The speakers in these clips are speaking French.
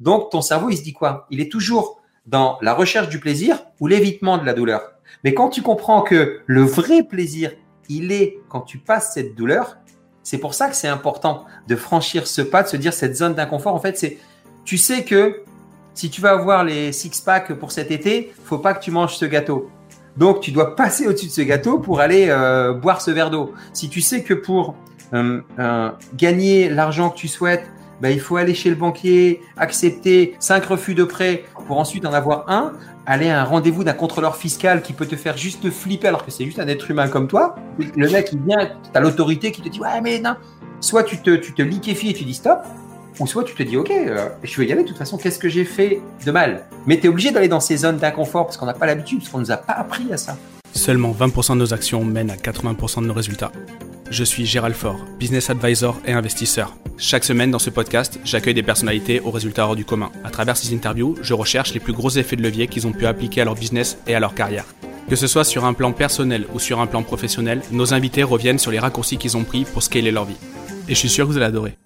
Donc, ton cerveau, il se dit quoi? Il est toujours dans la recherche du plaisir ou l'évitement de la douleur. Mais quand tu comprends que le vrai plaisir, il est quand tu passes cette douleur, c'est pour ça que c'est important de franchir ce pas, de se dire cette zone d'inconfort. En fait, c'est, tu sais que si tu vas avoir les six packs pour cet été, faut pas que tu manges ce gâteau. Donc, tu dois passer au-dessus de ce gâteau pour aller euh, boire ce verre d'eau. Si tu sais que pour euh, euh, gagner l'argent que tu souhaites, ben, il faut aller chez le banquier, accepter cinq refus de prêt pour ensuite en avoir un, aller à un rendez-vous d'un contrôleur fiscal qui peut te faire juste flipper alors que c'est juste un être humain comme toi. Le mec, il vient, tu as l'autorité qui te dit Ouais, mais non. Soit tu te, tu te liquéfies et tu dis stop, ou soit tu te dis Ok, je vais y aller, de toute façon, qu'est-ce que j'ai fait de mal? Mais tu es obligé d'aller dans ces zones d'inconfort parce qu'on n'a pas l'habitude, parce qu'on nous a pas appris à ça. Seulement 20% de nos actions mènent à 80% de nos résultats. Je suis Gérald Faure, business advisor et investisseur. Chaque semaine dans ce podcast, j'accueille des personnalités aux résultats hors du commun. À travers ces interviews, je recherche les plus gros effets de levier qu'ils ont pu appliquer à leur business et à leur carrière. Que ce soit sur un plan personnel ou sur un plan professionnel, nos invités reviennent sur les raccourcis qu'ils ont pris pour scaler leur vie. Et je suis sûr que vous allez adorer.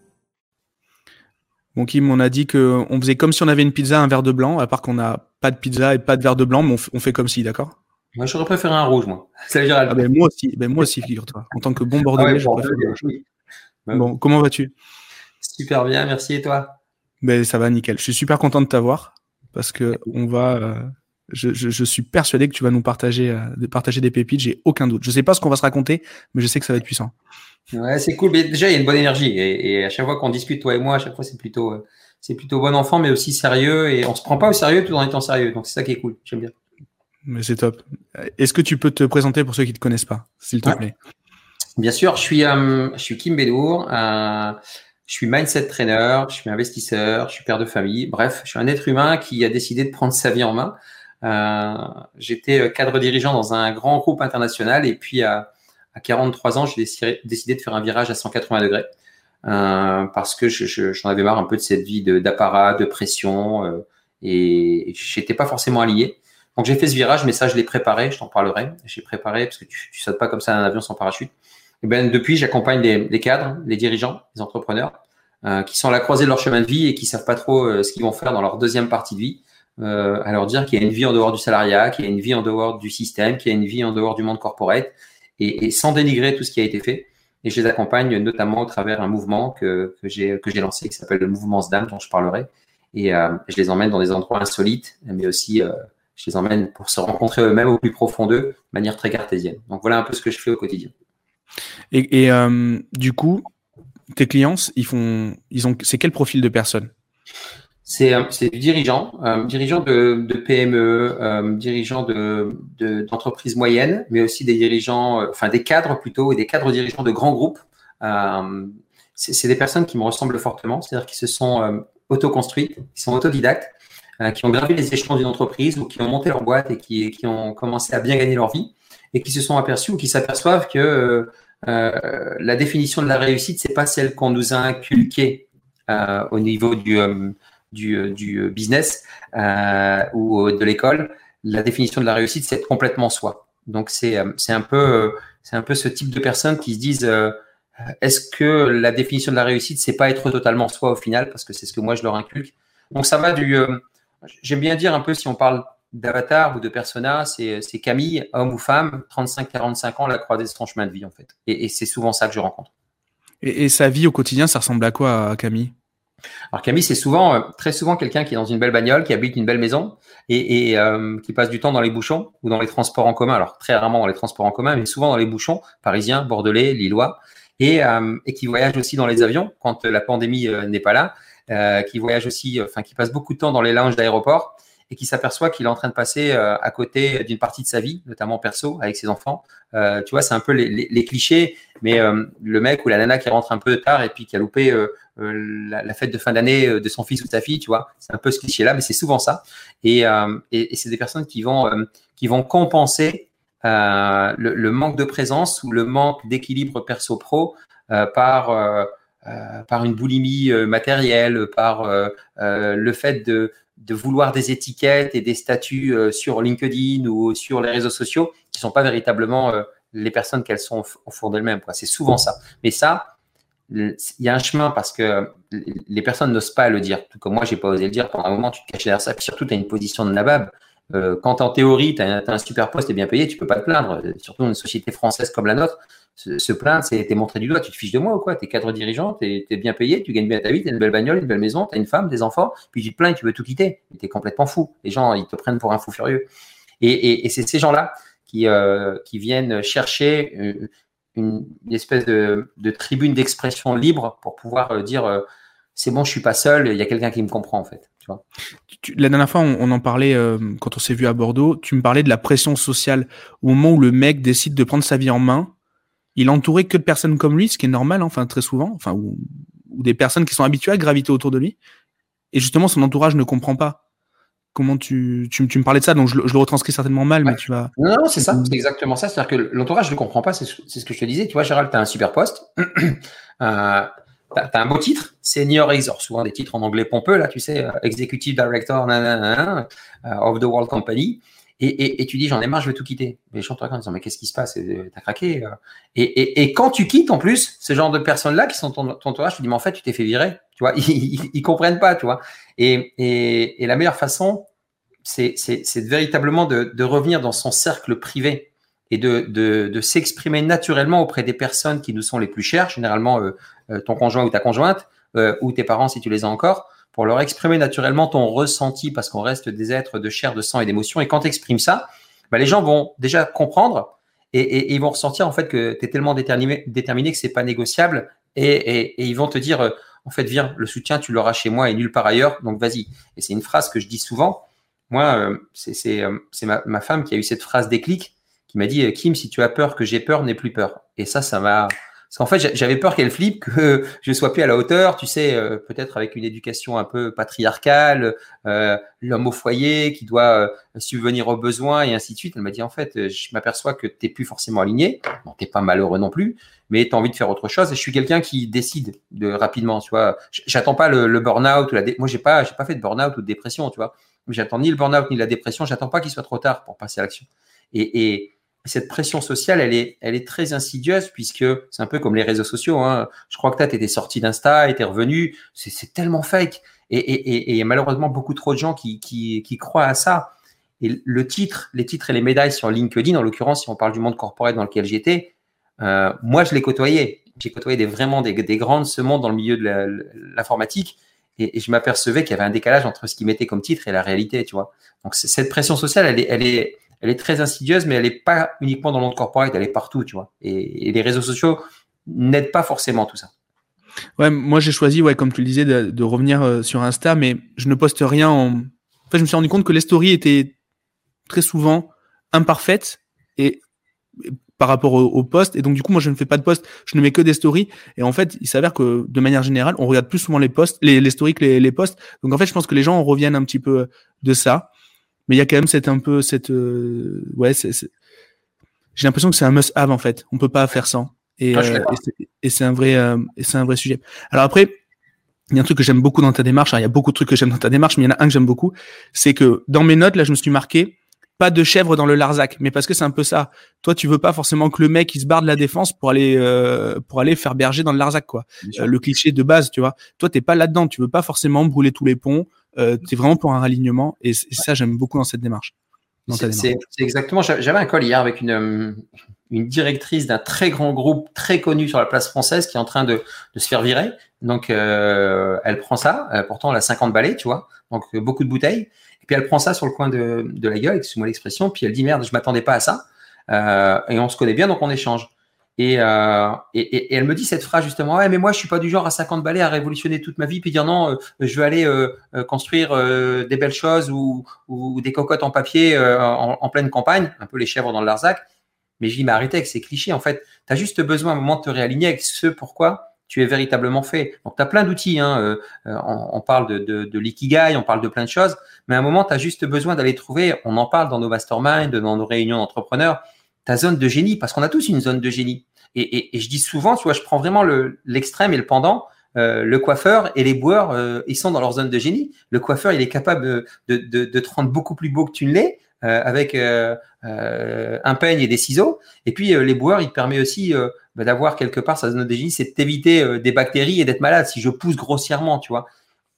Bon Kim, on a dit qu'on faisait comme si on avait une pizza, un verre de blanc, à part qu'on n'a pas de pizza et pas de verre de blanc, mais on, fait comme si, d'accord? Moi, j'aurais préféré un rouge, moi. Ah ben, moi aussi, ben, moi aussi, figure-toi. En tant que bon bordelais, ah ouais, Bon, comment vas-tu? Super bien, merci. Et toi? Ben, Ça va nickel. Je suis super content de t'avoir parce que on va. Euh, je, je, je, suis persuadé que tu vas nous partager, euh, partager des pépites. J'ai aucun doute. Je sais pas ce qu'on va se raconter, mais je sais que ça va être puissant. Ouais, c'est cool. Mais déjà, il y a une bonne énergie. Et, et à chaque fois qu'on discute, toi et moi, à chaque fois, c'est plutôt, euh, c'est plutôt bon enfant, mais aussi sérieux. Et on se prend pas au sérieux tout en étant sérieux. Donc, c'est ça qui est cool. J'aime bien. Mais c'est top. Est-ce que tu peux te présenter pour ceux qui ne te connaissent pas, s'il te plaît? Bien sûr, je suis, euh, je suis Kim Bédour. Euh, je suis mindset trainer, je suis investisseur, je suis père de famille. Bref, je suis un être humain qui a décidé de prendre sa vie en main. Euh, J'étais cadre dirigeant dans un grand groupe international et puis à, à 43 ans, j'ai décidé, de faire un virage à 180 degrés parce que j'en je, avais marre un peu de cette vie d'apparat, de, pression euh, et j'étais pas forcément allié. Donc j'ai fait ce virage, mais ça je l'ai préparé, je t'en parlerai. J'ai préparé parce que tu, tu sautes pas comme ça d'un avion sans parachute. Et ben depuis j'accompagne les, cadres, les dirigeants, les entrepreneurs euh, qui sont à la croisée de leur chemin de vie et qui savent pas trop euh, ce qu'ils vont faire dans leur deuxième partie de vie. Euh, à leur dire qu'il y a une vie en dehors du salariat, qu'il y a une vie en dehors du système, qu'il y a une vie en dehors du monde corporate, et, et, sans dénigrer tout ce qui a été fait. Et je les accompagne notamment au travers d'un mouvement que, que j'ai que j'ai lancé qui s'appelle le mouvement SDAM dont je parlerai. Et euh, je les emmène dans des endroits insolites, mais aussi euh, je les emmène pour se rencontrer eux-mêmes au plus profond d'eux, de manière très cartésienne. Donc voilà un peu ce que je fais au quotidien. Et, euh, du coup, tes clients, ils font, ils ont, c'est quel profil de personnes? C'est, euh, c'est dirigeants, euh, dirigeants de, de PME, euh, dirigeants de, de, d'entreprises moyennes, mais aussi des dirigeants, enfin des cadres plutôt, et des cadres dirigeants de grands groupes. C'est, des personnes qui me ressemblent fortement, c'est-à-dire qui se sont autoconstruites, qui sont autodidactes, qui ont gravé les échelons d'une entreprise ou qui ont monté leur boîte et qui, qui, ont commencé à bien gagner leur vie et qui se sont aperçus ou qui s'aperçoivent que euh, euh la définition de la réussite, c'est pas celle qu'on nous a inculquée euh, au niveau du, euh, du, du, business ou de l'école. La définition de la réussite, c'est complètement soi. Donc c'est c'est un peu c'est un peu ce type de personnes qui se disent est-ce que la définition de la réussite, c'est pas être totalement soi au final, parce que c'est ce que moi je leur inculque. Donc ça va du J'aime bien dire un peu, si on parle d'avatar ou de persona, c'est Camille, homme ou femme, 35-45 ans, la croisée de son chemin de vie, en fait. Et, c'est souvent ça que je rencontre. Et, sa vie au quotidien, ça ressemble à quoi, Camille? Alors Camille, c'est souvent, euh, très souvent quelqu'un qui est dans une belle bagnole, qui habite une belle maison et, euh, qui passe du temps dans les bouchons ou dans les transports en commun. Alors très rarement dans les transports en commun, mais souvent dans les bouchons parisiens, bordelais, lillois, et, euh, et qui voyage aussi dans les avions quand la pandémie n'est pas là euh, qui voyage aussi, enfin qui passe beaucoup de temps dans les lounges d'aéroport et qui s'aperçoit qu'il est en train de passer euh, à côté d'une partie de sa vie, notamment perso, avec ses enfants. Euh, tu vois, c'est un peu les, clichés, mais le mec ou la nana qui rentre un peu tard et puis qui a loupé la, fête de fin d'année de son fils ou de sa fille, tu vois, c'est un peu ce cliché-là, mais c'est souvent ça. Et, c'est des personnes qui vont, qui vont compenser le, manque de présence ou le manque d'équilibre perso-pro par par une boulimie euh, matérielle, par euh, le fait de, vouloir des étiquettes et des statuts sur LinkedIn ou sur les réseaux sociaux qui sont pas véritablement les personnes qu'elles sont au fond d'elles-mêmes. C'est souvent ça. Mais ça, il y a un chemin parce que les personnes n'osent pas le dire. Tout comme moi, j'ai pas osé le dire. Pendant un moment, tu te caches derrière ça. Puis surtout, tu as une position de nabab. Euh, quand en théorie, tu as, un super poste et bien payé, tu peux pas te plaindre. Surtout dans une société française comme la nôtre, se, plaindre, c'est t'es montré du doigt. Tu te fiches de moi ou quoi? Tu es cadre dirigeant, tu es, bien payé, tu gagnes bien ta vie, tu as une belle bagnole, une belle maison, tu as une femme, des enfants, puis tu te plains et tu veux tout quitter. Tu es complètement fou. Les gens, ils te prennent pour un fou furieux. Et, c'est ces gens-là qui, euh, qui viennent chercher euh, une, espèce de, tribune d'expression libre pour pouvoir euh, dire c'est bon, je suis pas seul, il y a quelqu'un qui me comprend en fait. Tu vois la dernière fois, on, en parlait quand on s'est vu à Bordeaux. Tu me parlais de la pression sociale au moment où le mec décide de prendre sa vie en main. Il entourait que de personnes comme lui, ce qui est normal, hein, enfin très souvent, enfin ou, des personnes qui sont habituées à graviter autour de lui. Et justement, son entourage ne comprend pas comment tu, tu, me parlais de ça, donc je, le retranscris certainement mal, mais tu vas. Non, non, c'est ça, c'est exactement ça. C'est-à-dire que l'entourage ne comprend pas, c'est ce que je te disais. Tu vois, Gérald, tu as un super poste, euh, tu as, un beau titre, senior exor, souvent des titres en anglais pompeux, là, tu sais, euh, executive director nanana, euh, of the world company. Et, tu dis, j'en ai marre, je vais tout quitter. Les gens te regardent en disant, mais qu'est-ce qui se passe? T'as craqué et, et, quand tu quittes, en plus, ce genre de personnes-là qui sont ton, ton entourage, tu dis, mais en fait, tu t'es fait virer. Tu vois, ils, ils, ils comprennent pas, tu vois. Et, la meilleure façon, c'est véritablement de, revenir dans son cercle privé et de, de, de s'exprimer naturellement auprès des personnes qui nous sont les plus chères, généralement euh, euh, ton conjoint ou ta conjointe, euh, ou tes parents si tu les as encore, pour leur exprimer naturellement ton ressenti, parce qu'on reste des êtres de chair, de sang et d'émotion. Et quand tu exprimes ça, bah, les gens vont déjà comprendre et, ils vont ressentir en fait que tu es tellement déterminé, déterminé que c'est pas négociable et, ils vont te dire en fait, viens, le soutien, tu l'auras chez moi et nulle part ailleurs, donc vas-y. Et c'est une phrase que je dis souvent. Moi, euh, c'est euh, ma, ma, femme qui a eu cette phrase déclic, qui m'a dit, Kim, si tu as peur que j'ai peur, n'aie plus peur. Et ça, ça m'a... Parce qu'en fait, j'avais peur qu'elle flippe, que je sois plus à la hauteur, tu sais, euh, peut-être avec une éducation un peu patriarcale, l'homme au foyer qui doit subvenir aux besoins et ainsi de suite. Elle m'a dit, en fait, je m'aperçois que tu plus forcément aligné. Bon, t'es pas malheureux non plus, mais tu as envie de faire autre chose. Et je suis quelqu'un qui décide de rapidement, tu vois. J'attends pas le, burn-out ou la moi j'ai pas pas fait de burn-out ou de dépression, tu vois. J'attends ni le burn-out ni la dépression. J'attends pas qu'il soit trop tard pour passer à l'action. Et, et, cette pression sociale, elle est, très insidieuse puisque c'est un peu comme les réseaux sociaux. Hein. Je crois que tu étais sorti d'Insta, étais revenu. C'est tellement fake. Et, et, et, malheureusement, beaucoup trop de gens qui, croient à ça. Et le titre, les titres et les médailles sur LinkedIn, en l'occurrence, si on parle du monde corporel dans lequel j'étais, euh, moi, je l'ai côtoyé. J'ai côtoyé des, vraiment des, des grands de ce monde dans le milieu de l'informatique. Et, je m'apercevais qu'il y avait un décalage entre ce qu'ils mettaient comme titre et la réalité, tu vois. Donc, cette pression sociale, elle est, elle est très insidieuse, mais elle n'est pas uniquement dans le monde corporate, elle est partout, tu vois. Et, les réseaux sociaux n'aident pas forcément tout ça. Ouais, moi j'ai choisi, ouais, comme tu le disais, de, revenir euh, sur Insta, mais je ne poste rien en. En fait, je me suis rendu compte que les stories étaient très souvent imparfaites et par rapport au, au. Et donc, du coup, moi, je ne fais pas de post, je ne mets que des stories. Et en fait, il s'avère que de manière générale, on regarde plus souvent les posts, les, les stories que les, les, posts. Donc, en fait, je pense que les gens reviennent un petit peu de ça. Mais il y a quand même cette un peu cette euh, ouais, c'est, j'ai l'impression que c'est un must-have en fait. On peut pas faire sans. Et, ah, euh, et, c'est, un vrai euh, et c'est un vrai sujet. Alors après, il y a un truc que j'aime beaucoup dans ta démarche. il y a beaucoup de trucs que j'aime dans ta démarche, mais il y en a un que j'aime beaucoup. C'est que dans mes notes, là, je me suis marqué pas de chèvre dans le Larzac, mais parce que c'est un peu ça. Toi, tu veux pas forcément que le mec il se barre de la défense pour aller euh, pour aller faire berger dans le Larzac, quoi. Euh, le cliché de base, tu vois. Toi, t'es pas là-dedans. Tu veux pas forcément brûler tous les ponts. Euh, tu es vraiment pour un ralignement, et, ça, j'aime beaucoup dans cette démarche. C'est exactement. J'avais un call hier avec une euh, une directrice d'un très grand groupe très connu sur la place française qui est en train de, de se faire virer. Donc, euh, elle prend ça. pourtant, elle a 50 balais, tu vois. Donc, beaucoup de bouteilles. Et puis elle prend ça sur le coin de, de la gueule, excuse-moi l'expression, puis elle dit merde, je m'attendais pas à ça. Euh, et on se connaît bien, donc on échange. Et, euh, et, et, elle me dit cette phrase justement, ouais, mais moi je suis pas du genre à 50 balais à révolutionner toute ma vie, puis dire non, euh, je veux aller euh, euh, construire des belles choses ou, ou, des cocottes en papier en, en, pleine campagne, un peu les chèvres dans le Larzac. Mais je dis, mais arrêtez avec ces clichés, en fait, tu as juste besoin à un moment de te réaligner avec ce pourquoi tu es véritablement fait. Donc, tu as plein d'outils. Hein. Euh, euh, on, parle de, de, de l'ikigai, on parle de plein de choses. Mais à un moment, tu as juste besoin d'aller trouver, on en parle dans nos masterminds, dans nos réunions d'entrepreneurs, ta zone de génie, parce qu'on a tous une zone de génie. Et, et, je dis souvent, vois, je prends vraiment l'extrême et le pendant. Euh, le coiffeur et les boueurs, euh, ils sont dans leur zone de génie. Le coiffeur, il est capable de, de, de, te rendre beaucoup plus beau que tu ne l'es. avec un peigne et des ciseaux. Et puis les boueurs, il te permet aussi bah, d'avoir quelque part sa zone de génie, c'est d'éviter des bactéries et d'être malade si je pousse grossièrement, tu vois.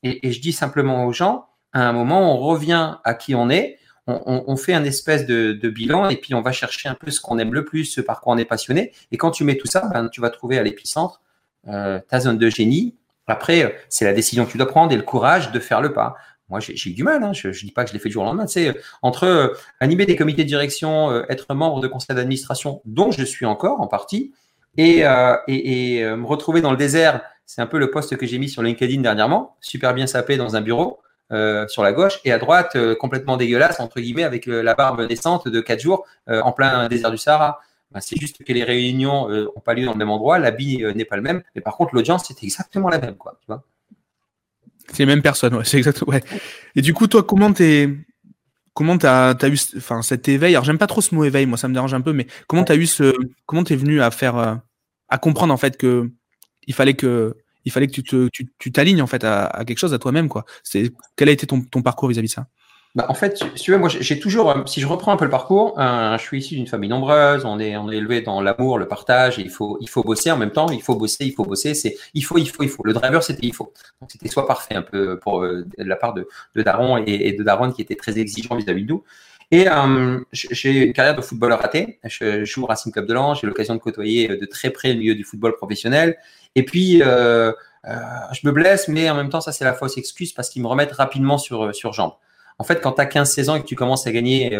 Et, et, je dis simplement aux gens, à un moment, on revient à qui on est, on, fait un espèce de, bilan et puis on va chercher un peu ce qu'on aime le plus, ce par quoi on est passionné. Et quand tu mets tout ça, ben, tu vas trouver à l'épicentre euh, ta zone de génie. Après, c'est la décision que tu dois prendre et le courage de faire le pas. Moi, j'ai eu du mal. Hein. Je ne dis pas que je l'ai fait du jour au lendemain. C'est entre euh, animer des comités de direction, euh, être membre de conseil d'administration, dont je suis encore en partie, et, et me retrouver dans le désert. C'est un peu le poste que j'ai mis sur LinkedIn dernièrement, super bien sapé dans un bureau. Euh, sur la gauche et à droite euh, complètement dégueulasse entre guillemets avec la barbe naissante de 4 jours euh, en plein désert du Sahara. Ben, c'est juste que les réunions n'ont pas lieu dans le même endroit, l'habit n'est pas le même, mais par contre l'audience c'est exactement la même quoi. Tu vois c'est les mêmes personnes, ouais, c'est exactement. Ouais. Et du coup toi comment t'es comment t'as as eu enfin cet éveil? Alors j'aime pas trop ce mot éveil moi ça me dérange un peu mais comment t'as eu ce comment t'es venu à faire à comprendre en fait que il fallait que il fallait que tu te, tu, t'alignes en fait à, quelque chose à toi-même quoi. C'est quel a été ton, ton parcours vis-à-vis de ça? Bah, en fait, tu vois, moi, j'ai toujours, euh, si je reprends un peu le parcours, euh, je suis issu d'une famille nombreuse, on est, on est élevé dans l'amour, le partage, il faut, il faut bosser en même temps, il faut bosser, il faut bosser, c'est, il faut, il faut, il faut. Le driver, c'était il faut. C'était soit parfait un peu pour euh, de la part de, de Daron et, de Daron qui était très exigeant vis-à-vis de nous. Et j'ai une carrière de footballeur raté. Je joue au Racing Club de Lens, j'ai l'occasion de côtoyer de très près le milieu du football professionnel. Et puis, euh, euh, je me blesse, mais en même temps, ça, c'est la fausse excuse parce qu'ils me remettent rapidement sur, euh, sur jambes. En fait, quand tu as 15-16 ans et que tu commences à gagner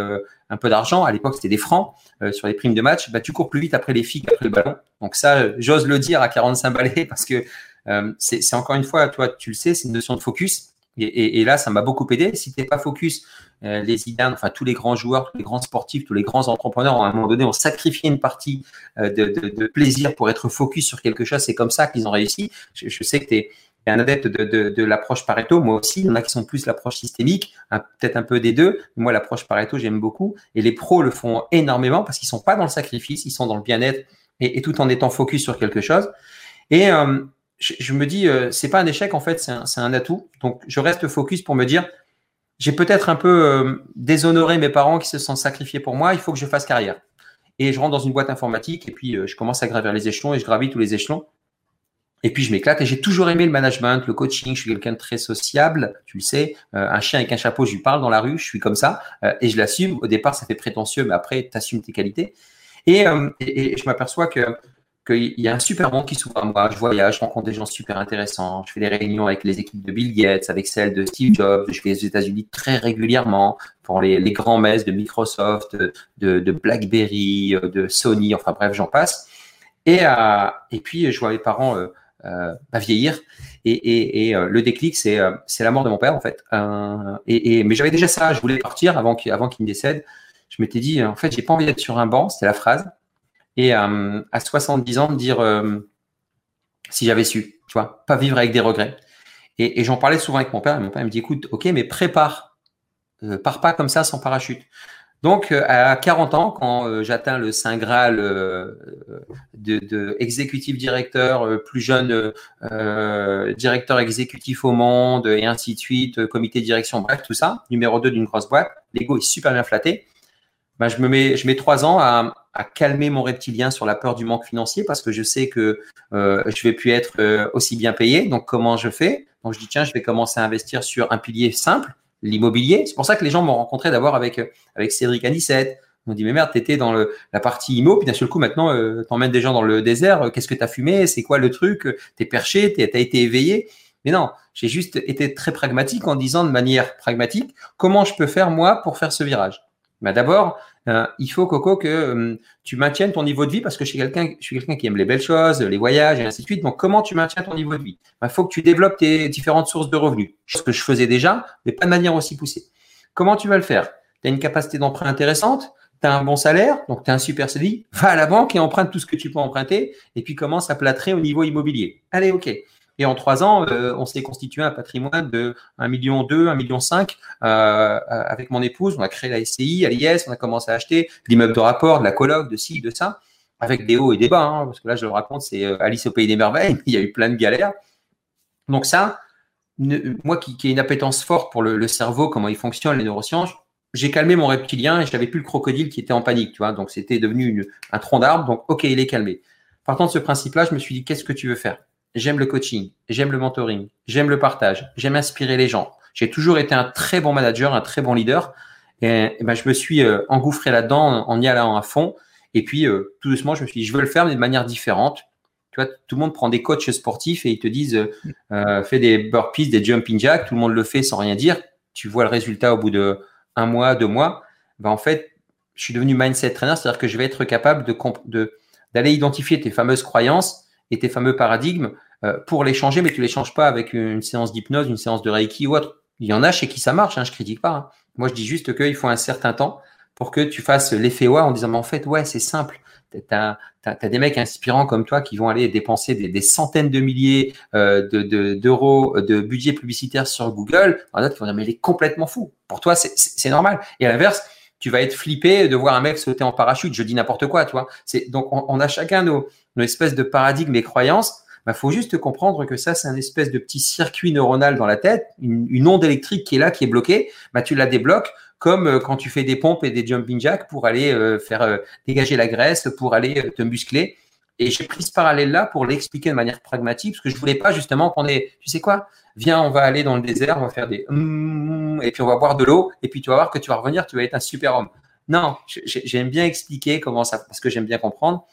un peu d'argent, à l'époque c'était des francs sur les primes de match, bah, tu cours plus vite après les filles qu'après le ballon. Donc ça, j'ose le dire à 45 balais parce que c'est encore une fois, toi tu le sais, c'est une notion de focus. Et, et, là, ça m'a beaucoup aidé. Si tu n'es pas focus, les Zidane, enfin tous les grands joueurs, tous les grands sportifs, tous les grands entrepreneurs, à un moment donné, ont sacrifié une partie de, de, plaisir pour être focus sur quelque chose. C'est comme ça qu'ils ont réussi. Je, je sais que tu es, un adepte de, l'approche Pareto, moi aussi. Il y en a qui sont plus l'approche systémique, peut-être un peu des deux. Moi, l'approche Pareto, j'aime beaucoup. Et les pros le font énormément parce qu'ils sont pas dans le sacrifice, ils sont dans le bien-être et, tout en étant focus sur quelque chose. Et euh, je, je, me dis, euh, c'est pas un échec en fait, c'est un, un, atout. Donc, je reste focus pour me dire, j'ai peut-être un peu euh, déshonoré mes parents qui se sont sacrifiés pour moi, il faut que je fasse carrière. Et je rentre dans une boîte informatique et puis euh, je commence à gravir les échelons et je gravis tous les échelons. Et puis je m'éclate et j'ai toujours aimé le management, le coaching. Je suis quelqu'un de très sociable, tu le sais. Euh, un chien avec un chapeau, je lui parle dans la rue, je suis comme ça et je l'assume. Au départ, ça fait prétentieux, mais après, tu assumes tes qualités. Et, et, et je m'aperçois que qu'il y a un super monde qui s'ouvre à moi. Je voyage, je rencontre des gens super intéressants. Je fais des réunions avec les équipes de Bill Gates, avec celles de Steve Jobs. Je vais aux États-Unis très régulièrement pour les, les grands messes de Microsoft, de, BlackBerry, de Sony. Enfin bref, j'en passe. Et, euh, et puis, je vois mes parents euh, euh, bah, vieillir. Et, et, euh, le déclic, c'est euh, la mort de mon père, en fait. Euh, et, mais j'avais déjà ça. Je voulais partir avant qu'il avant qu'il me décède. Je m'étais dit, en fait, j'ai pas envie d'être sur un banc. C'était la phrase et euh, à 70 ans de dire euh, si j'avais su, tu vois, pas vivre avec des regrets. Et, j'en parlais souvent avec mon père. Et mon père me dit écoute, ok, mais prépare, euh, pars pas comme ça sans parachute. Donc à 40 ans, quand j'atteins le saint graal de, de exécutif directeur, plus jeune directeur exécutif au monde et ainsi de suite, comité de direction, bref tout ça, numéro 2 d'une grosse boîte, l'ego est super bien flatté. Ben, je me mets, trois ans à, calmer mon reptilien sur la peur du manque financier parce que je sais que euh, je vais plus être euh, aussi bien payé. Donc comment je fais? Donc je dis tiens, je vais commencer à investir sur un pilier simple, l'immobilier. C'est pour ça que les gens m'ont rencontré d'abord avec avec Cédric Anissette. On dit mais merde, t'étais dans le, la partie immo, puis d'un seul coup maintenant euh, t'emmènes des gens dans le désert. Qu'est-ce que t'as fumé? C'est quoi le truc? T'es perché? T'as été éveillé? Mais non, j'ai juste été très pragmatique en disant de manière pragmatique comment je peux faire moi pour faire ce virage? Bah d'abord, euh, il faut Coco que euh, tu maintiennes ton niveau de vie parce que je suis quelqu'un, qui aime les belles choses, les voyages et ainsi de suite. Donc comment tu maintiens ton niveau de vie? Il bah, faut que tu développes tes différentes sources de revenus, ce que je faisais déjà, mais pas de manière aussi poussée. Comment tu vas le faire? Tu as une capacité d'emprunt intéressante, tu as un bon salaire, donc tu as un super CDI, va à la banque et emprunte tout ce que tu peux emprunter et puis commence à plâtrer au niveau immobilier. Allez, ok. Et en trois ans, euh, on s'est constitué un patrimoine de 1,2 million, 1,5 million euh, avec mon épouse. On a créé la SCI, à l'IS, on a commencé à acheter l'immeuble de rapport, de la coloc, de ci, de ça, avec des hauts et des bas. Hein, parce que là, je le raconte, c'est euh, Alice au pays des merveilles. Il y a eu plein de galères. Donc ça, moi qui, ai une appétence forte pour le, le, cerveau, comment il fonctionne, les neurosciences, j'ai calmé mon reptilien et je n'avais plus le crocodile qui était en panique, tu vois. Donc, c'était devenu un tronc d'arbre. Donc, OK, il est calmé. Partant de ce principe-là, je me suis dit, qu'est-ce que tu veux faire? J'aime le coaching, j'aime le mentoring, j'aime le partage, j'aime inspirer les gens. J'ai toujours été un très bon manager, un très bon leader. Et, ben, je me suis euh, engouffré là-dedans en y allant à fond. Et puis, euh, tout doucement, je me suis dit, je veux le faire, mais de manière différente. Tu vois, tout le monde prend des coachs sportifs et ils te disent, euh, fais des burpees, des jumping jacks. Tout le monde le fait sans rien dire. Tu vois le résultat au bout de un mois, deux mois. Ben, en fait, je suis devenu mindset trainer, c'est-à-dire que je vais être capable de d'aller identifier tes fameuses croyances et tes fameux paradigmes pour les changer, mais tu les changes pas avec une séance d'hypnose, une séance de reiki ou autre. Il y en a chez qui ça marche, hein, je critique pas. Hein. Moi, je dis juste qu'il faut un certain temps pour que tu fasses l'effet ouais en disant, mais en fait, ouais, c'est simple. Tu as, des mecs inspirants comme toi qui vont aller dépenser des, centaines de milliers euh, d'euros de, budget publicitaire sur Google. En d'autres, ils vont dire, mais il est complètement fou. Pour toi, c'est normal. Et à l'inverse, tu vas être flippé de voir un mec sauter en parachute. Je dis n'importe quoi, tu vois. Donc, on, a chacun nos, nos espèces de paradigmes et croyances il bah, faut juste comprendre que ça, c'est un espèce de petit circuit neuronal dans la tête, une, onde électrique qui est là, qui est bloquée. Bah, tu la débloques comme euh, quand tu fais des pompes et des jumping jacks pour aller euh, faire euh, dégager la graisse, pour aller te muscler. Et j'ai pris ce parallèle-là pour l'expliquer de manière pragmatique, parce que je voulais pas justement qu'on ait, tu sais quoi, viens, on va aller dans le désert, on va faire des hum, et puis on va boire de l'eau, et puis tu vas voir que tu vas revenir, tu vas être un super homme. Non, j'aime bien expliquer comment ça, parce que j'aime bien comprendre.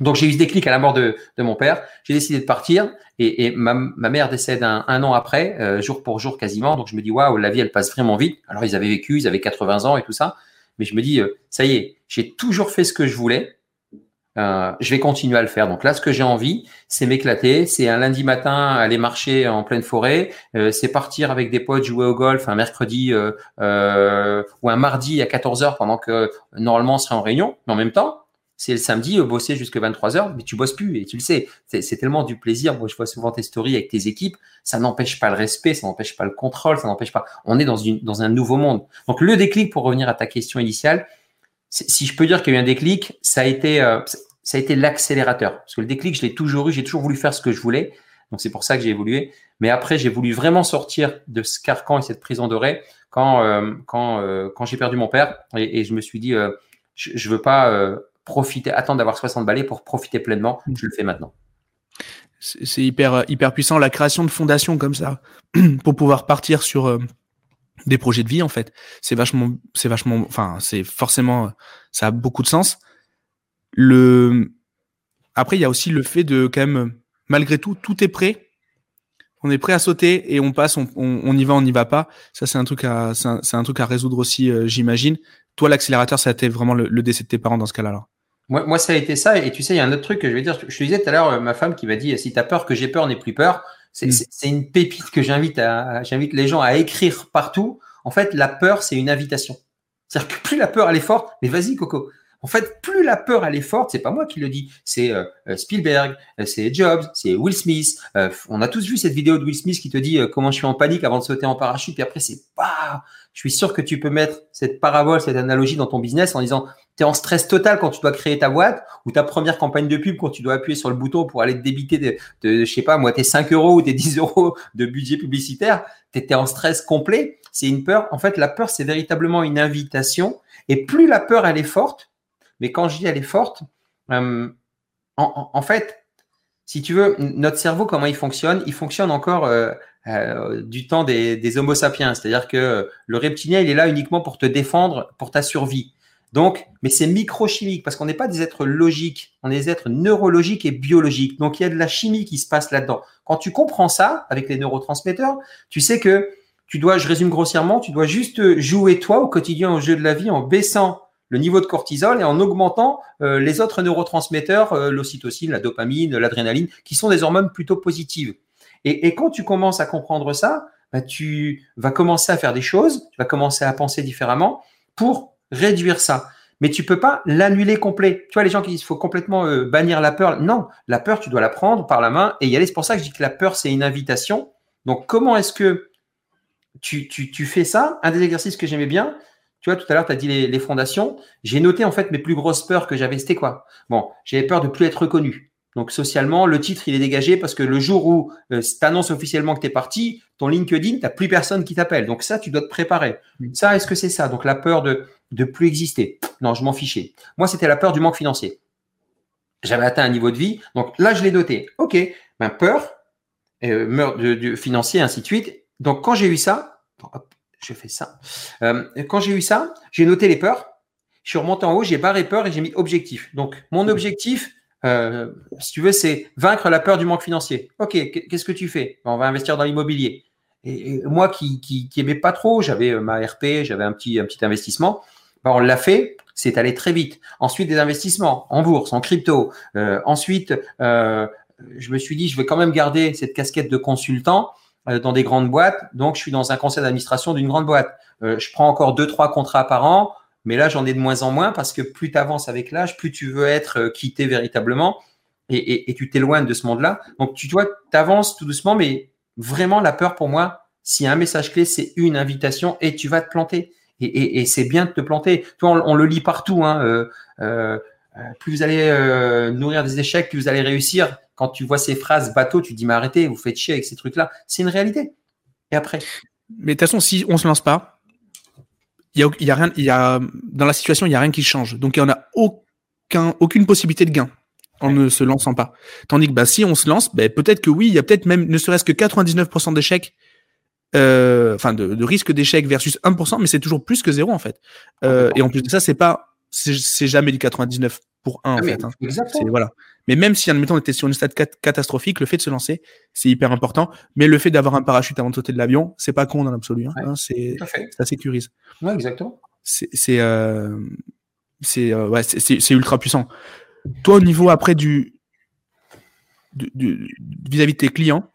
Donc j'ai eu ce déclic à la mort de, mon père. J'ai décidé de partir et, ma, mère décède un, an après, euh, jour pour jour quasiment. Donc je me dis waouh, la vie elle passe vraiment vite. Alors ils avaient vécu, ils avaient 80 ans et tout ça, mais je me dis euh, ça y est, j'ai toujours fait ce que je voulais. Euh, je vais continuer à le faire. Donc là, ce que j'ai envie, c'est m'éclater. C'est un lundi matin aller marcher en pleine forêt. c'est partir avec des potes jouer au golf un mercredi ou un mardi à 14 h pendant que normalement on serait en réunion. Mais en même temps, c'est le samedi, euh, bosser jusqu'à 23h, mais tu bosses plus et tu le sais. C'est tellement du plaisir. Moi, je vois souvent tes stories avec tes équipes. Ça n'empêche pas le respect, ça n'empêche pas le contrôle, ça n'empêche pas. On est dans, une, dans un nouveau monde. Donc, le déclic, pour revenir à ta question initiale, si je peux dire qu'il y a eu un déclic, ça a été, euh, ça a été l'accélérateur. Parce que le déclic, je l'ai toujours eu. J'ai toujours voulu faire ce que je voulais. Donc, c'est pour ça que j'ai évolué. Mais après, j'ai voulu vraiment sortir de ce carcan et cette prison dorée quand, euh, quand, quand j'ai perdu mon père et, je me suis dit, je, je veux pas profiter, attendre d'avoir 60 balais pour profiter pleinement. Je le fais maintenant. C'est hyper, hyper puissant la création de fondations comme ça pour pouvoir partir sur euh, des projets de vie en fait. C'est vachement, c'est vachement, enfin c'est forcément, ça a beaucoup de sens. Le, après il y a aussi le fait de quand même, malgré tout, tout est prêt. On est prêt à sauter et on passe, on, on, y va, on n'y va pas. Ça c'est un truc à, c'est un, truc à résoudre aussi, euh, j'imagine. Toi l'accélérateur, ça a été vraiment le, le décès de tes parents dans ce cas-là. Moi, moi, ça a été ça. Et tu sais, il y a un autre truc que je vais dire. Je te disais tout à l'heure, euh, ma femme qui m'a dit si tu as peur que j'ai peur, n'ai plus peur. Mm. C'est une pépite que j'invite à, j'invite les gens à écrire partout. En fait, la peur, c'est une invitation. C'est-à-dire que plus la peur elle est forte, mais vas-y Coco. En fait, plus la peur elle est forte, c'est pas moi qui le dis, c'est euh, euh, Spielberg, c'est Jobs, c'est Will Smith. on a tous vu cette vidéo de Will Smith qui te dit comment je suis en panique avant de sauter en parachute, et après c'est pas. Je suis sûr que tu peux mettre cette parabole, cette analogie dans ton business en disant tu es en stress total quand tu dois créer ta boîte ou ta première campagne de pub quand tu dois appuyer sur le bouton pour aller te débiter de, de je sais pas, moi, tes 5 euros ou tes 10 euros de budget publicitaire. Tu étais en stress complet. C'est une peur. En fait, la peur, c'est véritablement une invitation. Et plus la peur, elle est forte, mais quand je dis elle est forte, euh, en, fait, si tu veux, notre cerveau, comment il fonctionne Il fonctionne encore euh, euh, du temps des, des Homo sapiens. C'est-à-dire que le reptilien, il est là uniquement pour te défendre, pour ta survie. Donc, mais c'est microchimique parce qu'on n'est pas des êtres logiques, on est des êtres neurologiques et biologiques. Donc, il y a de la chimie qui se passe là-dedans. Quand tu comprends ça avec les neurotransmetteurs, tu sais que tu dois, je résume grossièrement, tu dois juste jouer toi au quotidien au jeu de la vie en baissant le niveau de cortisol et en augmentant euh, les autres neurotransmetteurs, euh, l'ocytocine, la dopamine, l'adrénaline, qui sont des hormones plutôt positives. Et, quand tu commences à comprendre ça, bah, tu vas commencer à faire des choses, tu vas commencer à penser différemment pour réduire ça. Mais tu peux pas l'annuler complet. Tu vois, les gens qui disent faut complètement euh, bannir la peur. Non, la peur, tu dois la prendre par la main et y aller. C'est pour ça que je dis que la peur, c'est une invitation. Donc, comment est-ce que tu, tu, tu fais ça? Un des exercices que j'aimais bien, tu vois, tout à l'heure, tu as dit les, fondations. J'ai noté en fait mes plus grosses peurs que j'avais. C'était quoi? Bon, j'avais peur de plus être reconnu. Donc socialement, le titre, il est dégagé parce que le jour où euh, tu annonces officiellement que tu es parti, ton LinkedIn, tu plus personne qui t'appelle. Donc ça, tu dois te préparer. Mm. Ça, est-ce que c'est ça? Donc la peur de de plus exister. Non, je m'en fichais. Moi, c'était la peur du manque financier. J'avais atteint un niveau de vie. Donc là, je l'ai doté. OK, ben, peur, euh, de, financier, ainsi de suite. Donc quand j'ai eu ça, je fais ça. Euh, quand j'ai eu ça, j'ai noté les peurs. Je suis remonté en haut, j'ai barré peur et j'ai mis objectif. Donc mon objectif, euh, si tu veux, c'est vaincre la peur du manque financier. Ok, qu'est-ce que tu fais? On va investir dans l'immobilier. Et, moi qui, qui, qui aimais pas trop, j'avais euh, ma RP, j'avais un petit, un petit investissement. Ben, on l'a fait, c'est allé très vite. Ensuite, des investissements en bourse, en crypto. Euh, ensuite, je me suis dit, je vais quand même garder cette casquette de consultant dans des grandes boîtes. Donc, je suis dans un conseil d'administration d'une grande boîte. Euh, je prends encore deux, trois contrats par an. Mais là, j'en ai de moins en moins parce que plus tu avances avec l'âge, plus tu veux être euh, quitté véritablement et, tu t'éloignes de ce monde-là. Donc, tu dois, avances tout doucement, mais vraiment, la peur pour moi, s'il a un message clé, c'est une invitation et tu vas te planter. Et, c'est bien de te planter. Toi, on, le lit partout. Hein, euh, euh, plus vous allez nourrir des échecs, plus vous allez réussir. Quand tu vois ces phrases bateau, tu dis mais arrêtez, vous faites chier avec ces trucs-là. C'est une réalité. Et après? Mais de toute façon, si on se lance pas, il y a, y a rien, il y a dans la situation, il y a rien qui change. Donc il y en a aucun, aucune possibilité de gain en ne se lançant pas. Tandis que bah, si on se lance, bah, peut-être que oui, il y a peut-être même ne serait-ce que 99% d'échecs, euh, enfin de, de, risque d'échec versus 1%, mais c'est toujours plus que zéro en fait. Euh, et en plus de ça, c'est pas, c'est jamais du 99 pour 1 en ah, fait. Hein. Voilà. Mais même si, admettons, on était sur une stade catastrophique, le fait de se lancer, c'est hyper important. Mais le fait d'avoir un parachute avant de sauter de l'avion, c'est pas con dans l'absolu. Hein, hein c'est, ça sécurise. Ouais, exactement. C'est, euh, euh, ouais, ultra puissant. Toi, au niveau après du, vis-à-vis de tes clients,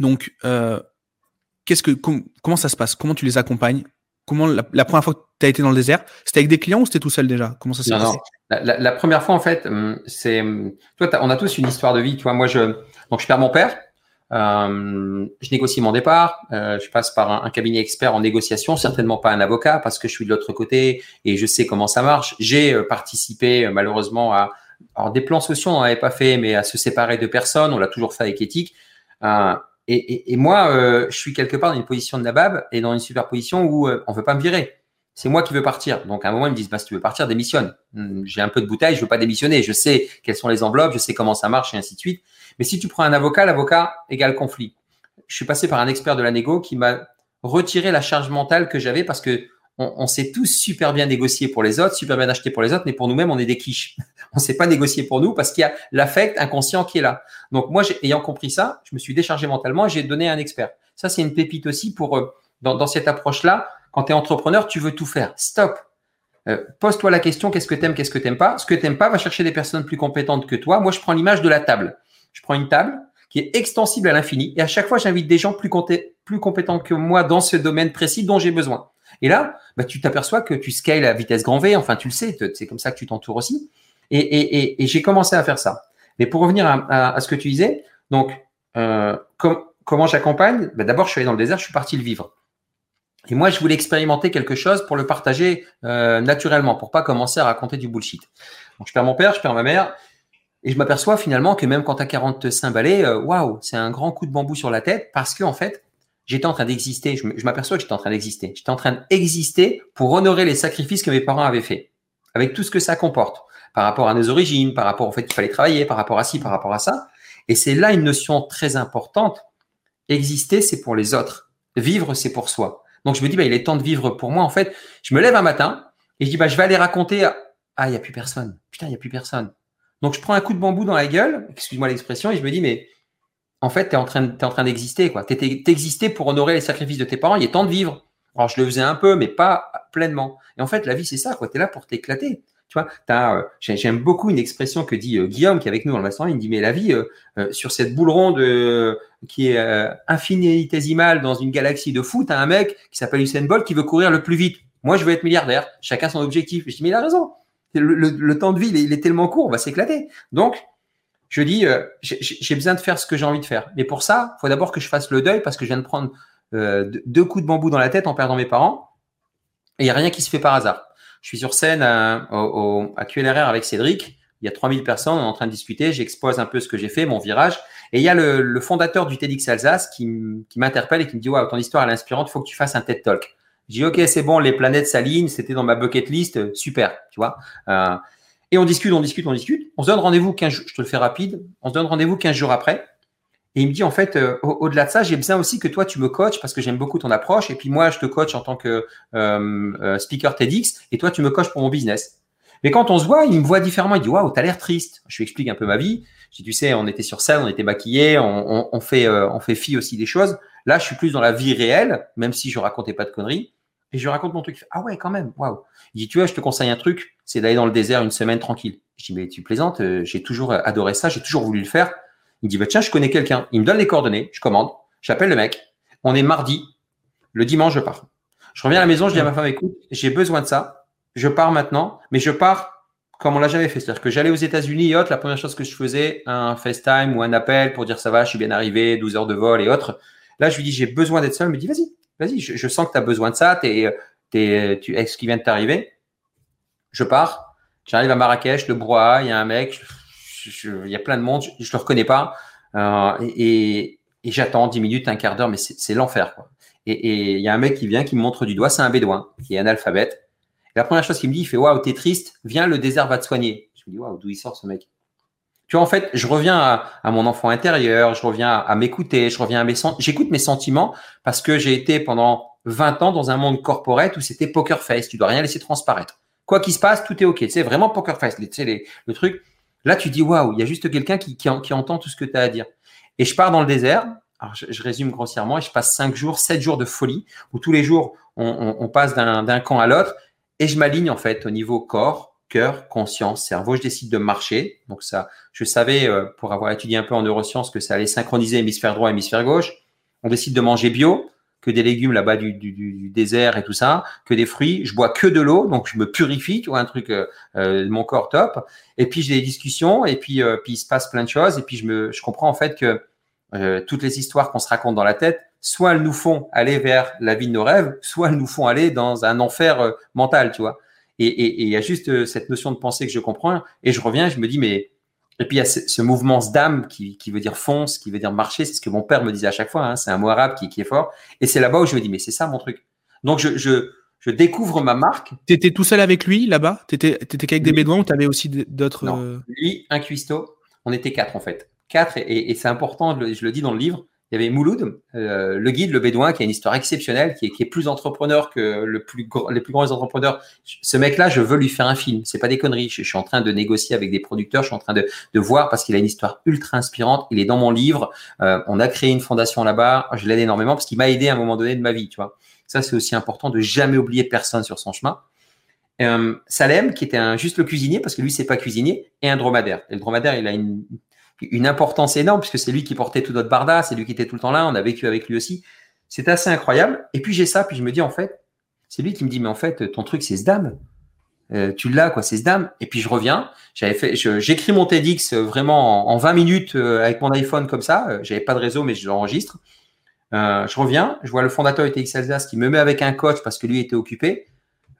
donc, euh, qu'est-ce que, comment ça se passe? Comment tu les accompagnes? Comment la, première fois que tu as été dans le désert, c'était avec des clients ou c'était tout seul déjà? Comment ça s'est passé? La, première fois, en fait, hum, c'est. Hum, toi, on a tous une histoire de vie. Tu vois, moi, je, donc, je perds mon père. Euh, je négocie mon départ. Euh, je passe par un, cabinet expert en négociation, certainement pas un avocat parce que je suis de l'autre côté et je sais comment ça marche. J'ai euh, participé malheureusement à alors des plans sociaux, on n'en avait pas fait, mais à se séparer de personnes, on l'a toujours fait avec éthique. Et, moi, euh, je suis quelque part dans une position de nabab et dans une superposition où euh, on veut pas me virer. C'est moi qui veux partir. Donc à un moment, ils me disent, bah, si tu veux partir, démissionne. Hmm, j'ai un peu de bouteille, je veux pas démissionner. Je sais quelles sont les enveloppes, je sais comment ça marche et ainsi de suite. Mais si tu prends un avocat, l'avocat égale conflit. Je suis passé par un expert de la négo qui m'a retiré la charge mentale que j'avais parce que on, sait tous super bien négocier pour les autres, super bien acheter pour les autres, mais pour nous-mêmes, on est des quiches. on ne sait pas négocier pour nous parce qu'il y a l'affect inconscient qui est là. Donc moi, ayant compris ça, je me suis déchargé mentalement et j'ai donné un expert. Ça, c'est une pépite aussi pour euh, dans, cette approche-là. Quand tu es entrepreneur, tu veux tout faire. Stop. Euh, pose-toi la question qu'est-ce que t'aimes, qu'est-ce que t'aimes pas? Ce que t'aimes pas, va chercher des personnes plus compétentes que toi. Moi, je prends l'image de la table. Je prends une table qui est extensible à l'infini et à chaque fois, j'invite des gens plus, compétents que moi dans ce domaine précis dont j'ai besoin. Et là, bah, tu t'aperçois que tu scales à vitesse grand V, enfin tu le sais, c'est comme ça que tu t'entoures aussi. Et, j'ai commencé à faire ça. Mais pour revenir à, à, ce que tu disais, donc euh, comment j'accompagne? Bah, D'abord, je suis allé dans le désert, je suis parti le vivre. Et moi, je voulais expérimenter quelque chose pour le partager euh, naturellement, pour pas commencer à raconter du bullshit. Donc, je perds mon père, je perds ma mère, et je m'aperçois finalement que même quand as 45 balais, euh, waouh, c'est un grand coup de bambou sur la tête, parce que en fait, j'étais en train d'exister. Je m'aperçois que j'étais en train d'exister. J'étais en train d'exister pour honorer les sacrifices que mes parents avaient faits, avec tout ce que ça comporte, par rapport à nos origines, par rapport au fait qu'il fallait travailler, par rapport à ci, par rapport à ça. Et c'est là une notion très importante. Exister, c'est pour les autres. Vivre, c'est pour soi. Donc je me dis, bah, il est temps de vivre pour moi. En fait, je me lève un matin et je dis, bah, je vais aller raconter. Ah, il n'y a plus personne. Putain, il n'y a plus personne. Donc je prends un coup de bambou dans la gueule, excuse-moi l'expression, et je me dis, mais en fait, tu es en train, d'exister. Tu existais pour honorer les sacrifices de tes parents. Il est temps de vivre. Alors, je le faisais un peu, mais pas pleinement. Et en fait, la vie, c'est ça. Tu es là pour t'éclater. Euh, j'aime beaucoup une expression que dit euh, Guillaume, qui est avec nous dans le mastermind. Il dit, mais la vie, euh, sur cette boule ronde qui est infinitésimale dans une galaxie de foot, tu as un mec qui s'appelle Usain Bolt qui veut courir le plus vite. Moi, je veux être milliardaire. Chacun son objectif. Je dis, mais il a raison. Le, temps de vie, il est, tellement court, on va s'éclater. Donc, je dis, j'ai besoin de faire ce que j'ai envie de faire. Mais pour ça, il faut d'abord que je fasse le deuil parce que je viens de prendre deux coups de bambou dans la tête en perdant mes parents. Et il n'y a rien qui se fait par hasard. Je suis sur scène à, au, à QLRR avec Cédric. il y a 3000 personnes, on est en train de discuter, j'expose un peu ce que j'ai fait, mon virage. Et il y a le, fondateur du TEDx Alsace qui, m'interpelle et qui me dit, waouh, ton histoire est inspirante, il faut que tu fasses un TED Talk. Je dis, OK, c'est bon, les planètes s'alignent, c'était dans ma bucket list, super, tu vois. Euh, et on discute, on discute, on discute. On se donne rendez-vous 15 jours, je te le fais rapide, on se donne rendez-vous 15 jours après. Et il me dit, en fait, euh, au-delà de ça, j'ai besoin aussi que toi, tu me coaches parce que j'aime beaucoup ton approche. Et puis moi, je te coach en tant que euh, speaker TEDx et toi, tu me coaches pour mon business. Mais quand on se voit, il me voit différemment. Il dit waouh, t'as l'air triste. Je lui explique un peu ma vie. Je dis tu sais, on était sur scène, on était maquillés, on, fait euh, on fait fi aussi des choses. Là, je suis plus dans la vie réelle, même si je racontais pas de conneries. Et je raconte mon truc. ah ouais, quand même, waouh. Il dit tu vois, je te conseille un truc, c'est d'aller dans le désert une semaine tranquille. Je dis mais tu plaisantes, euh, j'ai toujours adoré ça, j'ai toujours voulu le faire. Il dit bah tiens, je connais quelqu'un. Il me donne les coordonnées, je commande, j'appelle le mec. On est mardi, le dimanche je pars. Je reviens à la maison, je dis à ma femme écoute, j'ai besoin de ça je pars maintenant, mais je pars comme on l'a jamais fait. C'est-à-dire que j'allais aux États-Unis et autres, la première chose que je faisais, un FaceTime ou un appel pour dire ça va, je suis bien arrivé, 12 heures de vol et autres. Là, je lui dis j'ai besoin d'être seul. Il me dit vas-y, vas-y, je, sens que tu as besoin de ça, t'es, t'es, tu ce qui vient de t'arriver? Je pars, j'arrive à Marrakech, le brouhaha, il y a un mec, il y a plein de monde, je, ne le reconnais pas. Euh, et, et, j'attends 10 minutes, un quart d'heure, mais c'est, l'enfer. Et il y a un mec qui vient, qui me montre du doigt, c'est un bédouin, qui est analphabète la première chose qu'il me dit, il fait Waouh, t'es triste, viens, le désert va te soigner. Je me dis Waouh, d'où il sort ce mec? Tu vois, en fait, je reviens à, mon enfant intérieur, je reviens à, m'écouter, je reviens à mes j'écoute mes sentiments parce que j'ai été pendant 20 ans dans un monde corporate où c'était poker face, tu dois rien laisser transparaître. Quoi qu'il se passe, tout est OK. Sais, vraiment poker face, sais, les, le truc. Là, tu dis Waouh, il y a juste quelqu'un qui, entend tout ce que tu as à dire. Et je pars dans le désert, je, résume grossièrement, et je passe 5 jours, 7 jours de folie, où tous les jours, on, passe d'un camp à l'autre et je m'aligne en fait au niveau corps, cœur, conscience, cerveau. Je décide de marcher. Donc ça, je savais euh, pour avoir étudié un peu en neurosciences que ça allait synchroniser hémisphère droit, hémisphère gauche. On décide de manger bio, que des légumes là-bas du, du, désert et tout ça, que des fruits. Je bois que de l'eau, donc je me purifie, tu vois, un truc, euh, euh mon corps top. Et puis j'ai des discussions, et puis euh, puis il se passe plein de choses, et puis je me, je comprends en fait que toutes les histoires qu'on se raconte dans la tête, soit elles nous font aller vers la vie de nos rêves, soit elles nous font aller dans un enfer euh, mental, tu vois. Et il y a juste euh, cette notion de pensée que je comprends. Et je reviens, je me dis, mais. Et puis il y a ce, mouvement SDAM qui, qui, veut dire fonce, qui veut dire marcher. C'est ce que mon père me disait à chaque fois. Hein. C'est un mot arabe qui, qui est fort. Et c'est là-bas où je me dis, mais c'est ça mon truc. Donc je, je, je découvre ma marque. Tu étais tout seul avec lui là-bas? Tu étais, étais qu'avec des bédouins ou tu avais aussi d'autres. Non, euh, lui, un cuistot. On était quatre en fait. Quatre. Et, et c'est important, je le dis dans le livre il y avait Mouloud, euh, le guide, le bédouin, qui a une histoire exceptionnelle, qui est, plus entrepreneur que le plus, les plus grands entrepreneurs. Ce mec-là, je veux lui faire un film. C'est pas des conneries. Je, suis en train de négocier avec des producteurs. Je suis en train de, de voir parce qu'il a une histoire ultra inspirante. Il est dans mon livre. Euh, on a créé une fondation là-bas. Je l'aide énormément parce qu'il m'a aidé à un moment donné de ma vie. Tu vois. Ça, c'est aussi important de jamais oublier personne sur son chemin. Euh, Salem, qui était un, juste le cuisinier, parce que lui, c'est pas cuisinier, et un dromadaire. Et le dromadaire, il a une, une importance énorme puisque c'est lui qui portait tout notre barda, c'est lui qui était tout le temps là, on a vécu avec lui aussi. C'est assez incroyable. Et puis j'ai ça, puis je me dis en fait, c'est lui qui me dit mais en fait ton truc c'est ce dame. Euh, tu l'as quoi, c'est ce dame. Et puis je reviens, j'avais fait, j'écris mon TEDx euh, vraiment en, 20 minutes euh, avec mon iPhone comme ça. J'avais pas de réseau mais je l'enregistre. je reviens, je vois le fondateur de TEDx Alsace qui me met avec un coach parce que lui était occupé.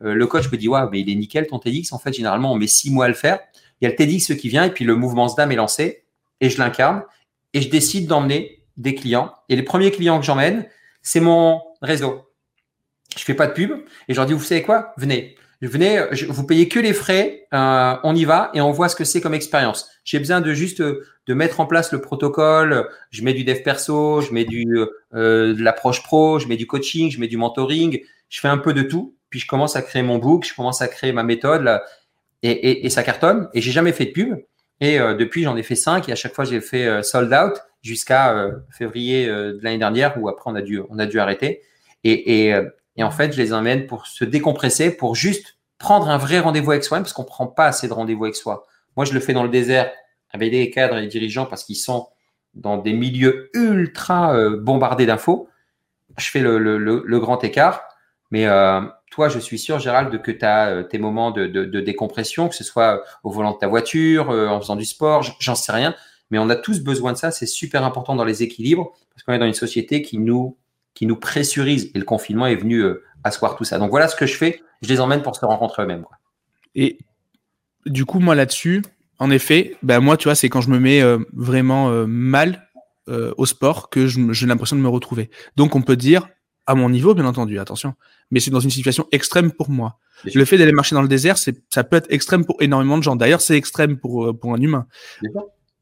le coach me dit ouais mais il est nickel ton TEDx. En fait généralement on met six mois à le faire. Il y a le TEDx qui vient et puis le mouvement SDAM est lancé et je l'incarne et je décide d'emmener des clients. Et les premiers clients que j'emmène, c'est mon réseau. Je fais pas de pub et je leur dis, vous savez quoi? Venez. Venez, vous payez que les frais, euh, on y va et on voit ce que c'est comme expérience. J'ai besoin de juste de mettre en place le protocole. Je mets du dev perso, je mets du euh, de l'approche pro, je mets du coaching, je mets du mentoring. Je fais un peu de tout. Puis je commence à créer mon book, je commence à créer ma méthode et, et ça cartonne. Et j'ai jamais fait de pub. Et euh, depuis, j'en ai fait cinq et à chaque fois, j'ai fait euh, sold out jusqu'à euh, février de l'année dernière où après, on a dû, on a dû arrêter. Et, et, et, en fait, je les emmène pour se décompresser, pour juste prendre un vrai rendez-vous avec soi, parce qu'on prend pas assez de rendez-vous avec soi. Moi, je le fais dans le désert avec les cadres et les dirigeants parce qu'ils sont dans des milieux ultra bombardés d'infos. Je fais le, le, le, grand écart, mais euh, toi, je suis sûr, Gérald, que tu as euh, tes moments de, décompression, que ce soit au volant de ta voiture, euh, en faisant du sport, j'en sais rien. Mais on a tous besoin de ça. C'est super important dans les équilibres parce qu'on est dans une société qui nous, qui nous pressurise. Et le confinement est venu euh, asseoir tout ça. Donc voilà ce que je fais. Je les emmène pour se rencontrer eux-mêmes. Et du coup, moi là-dessus, En effet, ben moi, tu vois, c'est quand je me mets euh, vraiment euh, mal euh, au sport que j'ai l'impression de me retrouver. Donc, on peut dire, à mon niveau, bien entendu, attention, mais c'est dans une situation extrême pour moi. Le fait d'aller marcher dans le désert, c'est, ça peut être extrême pour énormément de gens. D'ailleurs, c'est extrême pour, pour un humain.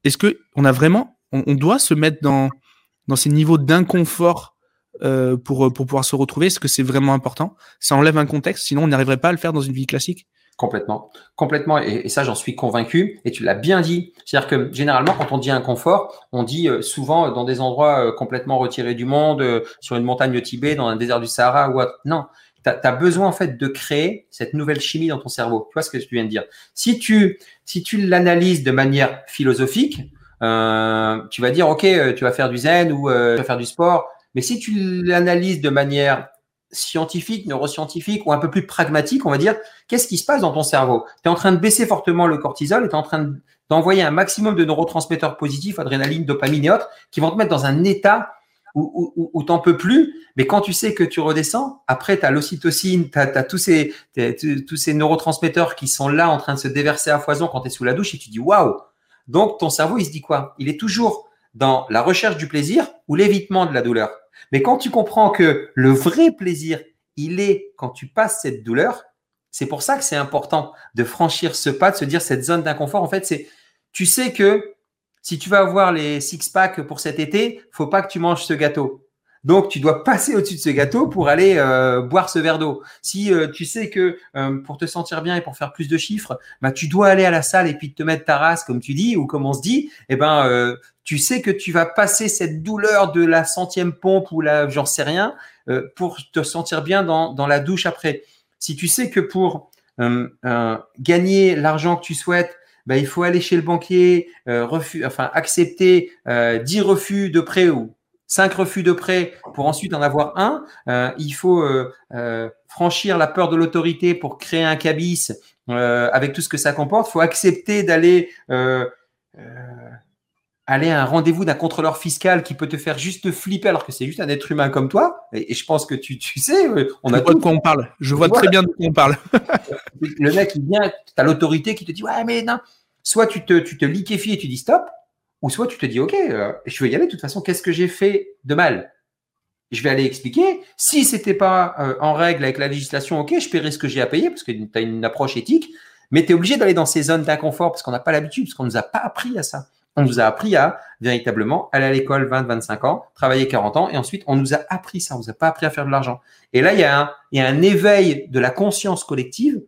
Est-ce que on a vraiment, on, doit se mettre dans, dans ces niveaux d'inconfort euh, pour, pour pouvoir se retrouver? Est-ce que c'est vraiment important? Ça enlève un contexte, sinon on n'arriverait pas à le faire dans une vie classique Complètement, complètement, et, ça j'en suis convaincu. Et tu l'as bien dit. C'est-à-dire que généralement, quand on dit inconfort, on dit euh, souvent dans des endroits euh, complètement retirés du monde, euh, sur une montagne au Tibet, dans un désert du Sahara ou autre. Non, tu as, besoin en fait de créer cette nouvelle chimie dans ton cerveau. Tu vois ce que tu viens de dire? Si tu si tu l'analyses de manière philosophique, euh, tu vas dire ok, tu vas faire du zen ou tu vas faire du sport. Mais si tu l'analyses de manière scientifique, neuroscientifique ou un peu plus pragmatique, on va dire, qu'est-ce qui se passe dans ton cerveau? Tu es en train de baisser fortement le cortisol et tu es en train d'envoyer un maximum de neurotransmetteurs positifs, adrénaline, dopamine et autres, qui vont te mettre dans un état où, t'en peux plus. Mais quand tu sais que tu redescends, après, tu as l'ocytocine, tu as, tous, ces, tous ces neurotransmetteurs qui sont là en train de se déverser à foison quand tu es sous la douche et tu dis waouh Donc, ton cerveau, il se dit quoi? Il est toujours dans la recherche du plaisir ou l'évitement de la douleur. Mais quand tu comprends que le vrai plaisir, il est quand tu passes cette douleur, c'est pour ça que c'est important de franchir ce pas, de se dire cette zone d'inconfort. En fait, c'est, tu sais que si tu vas avoir les six packs pour cet été, faut pas que tu manges ce gâteau. Donc, tu dois passer au-dessus de ce gâteau pour aller euh, boire ce verre d'eau. Si euh, tu sais que euh, pour te sentir bien et pour faire plus de chiffres, bah, tu dois aller à la salle et puis te mettre ta race, comme tu dis, ou comme on se dit, eh ben, tu sais que tu vas passer cette douleur de la centième pompe ou la, j'en sais rien, pour te sentir bien dans, dans la douche après. Si tu sais que pour gagner l'argent que tu souhaites, bah, il faut aller chez le banquier, refus, enfin accepter 10 refus de prêt ou cinq refus de prêt pour ensuite en avoir un. Euh, il faut euh, euh, franchir la peur de l'autorité pour créer un cabis avec tout ce que ça comporte. Il faut accepter d'aller aller à un rendez-vous d'un contrôleur fiscal qui peut te faire juste flipper alors que c'est juste un être humain comme toi. Et, je pense que tu, tu sais, on a de quoi on parle. Je vois très bien de quoi on parle. le mec, il vient, tu as l'autorité qui te dit, ouais, mais non. Soit tu te, tu te liquéfies et tu dis stop, ou soit tu te dis, OK, euh, je vais y aller. De toute façon, qu'est-ce que j'ai fait de mal? Je vais aller expliquer. Si c'était pas euh, en règle avec la législation, OK, je paierai ce que j'ai à payer parce que tu as une approche éthique. Mais tu es obligé d'aller dans ces zones d'inconfort parce qu'on n'a pas l'habitude, parce qu'on nous a pas appris à ça. On nous a appris à véritablement aller à l'école 20, 25 ans, travailler 40 ans, et ensuite on nous a appris ça. On nous a pas appris à faire de l'argent. Et là, il y, a un, il y a un éveil de la conscience collective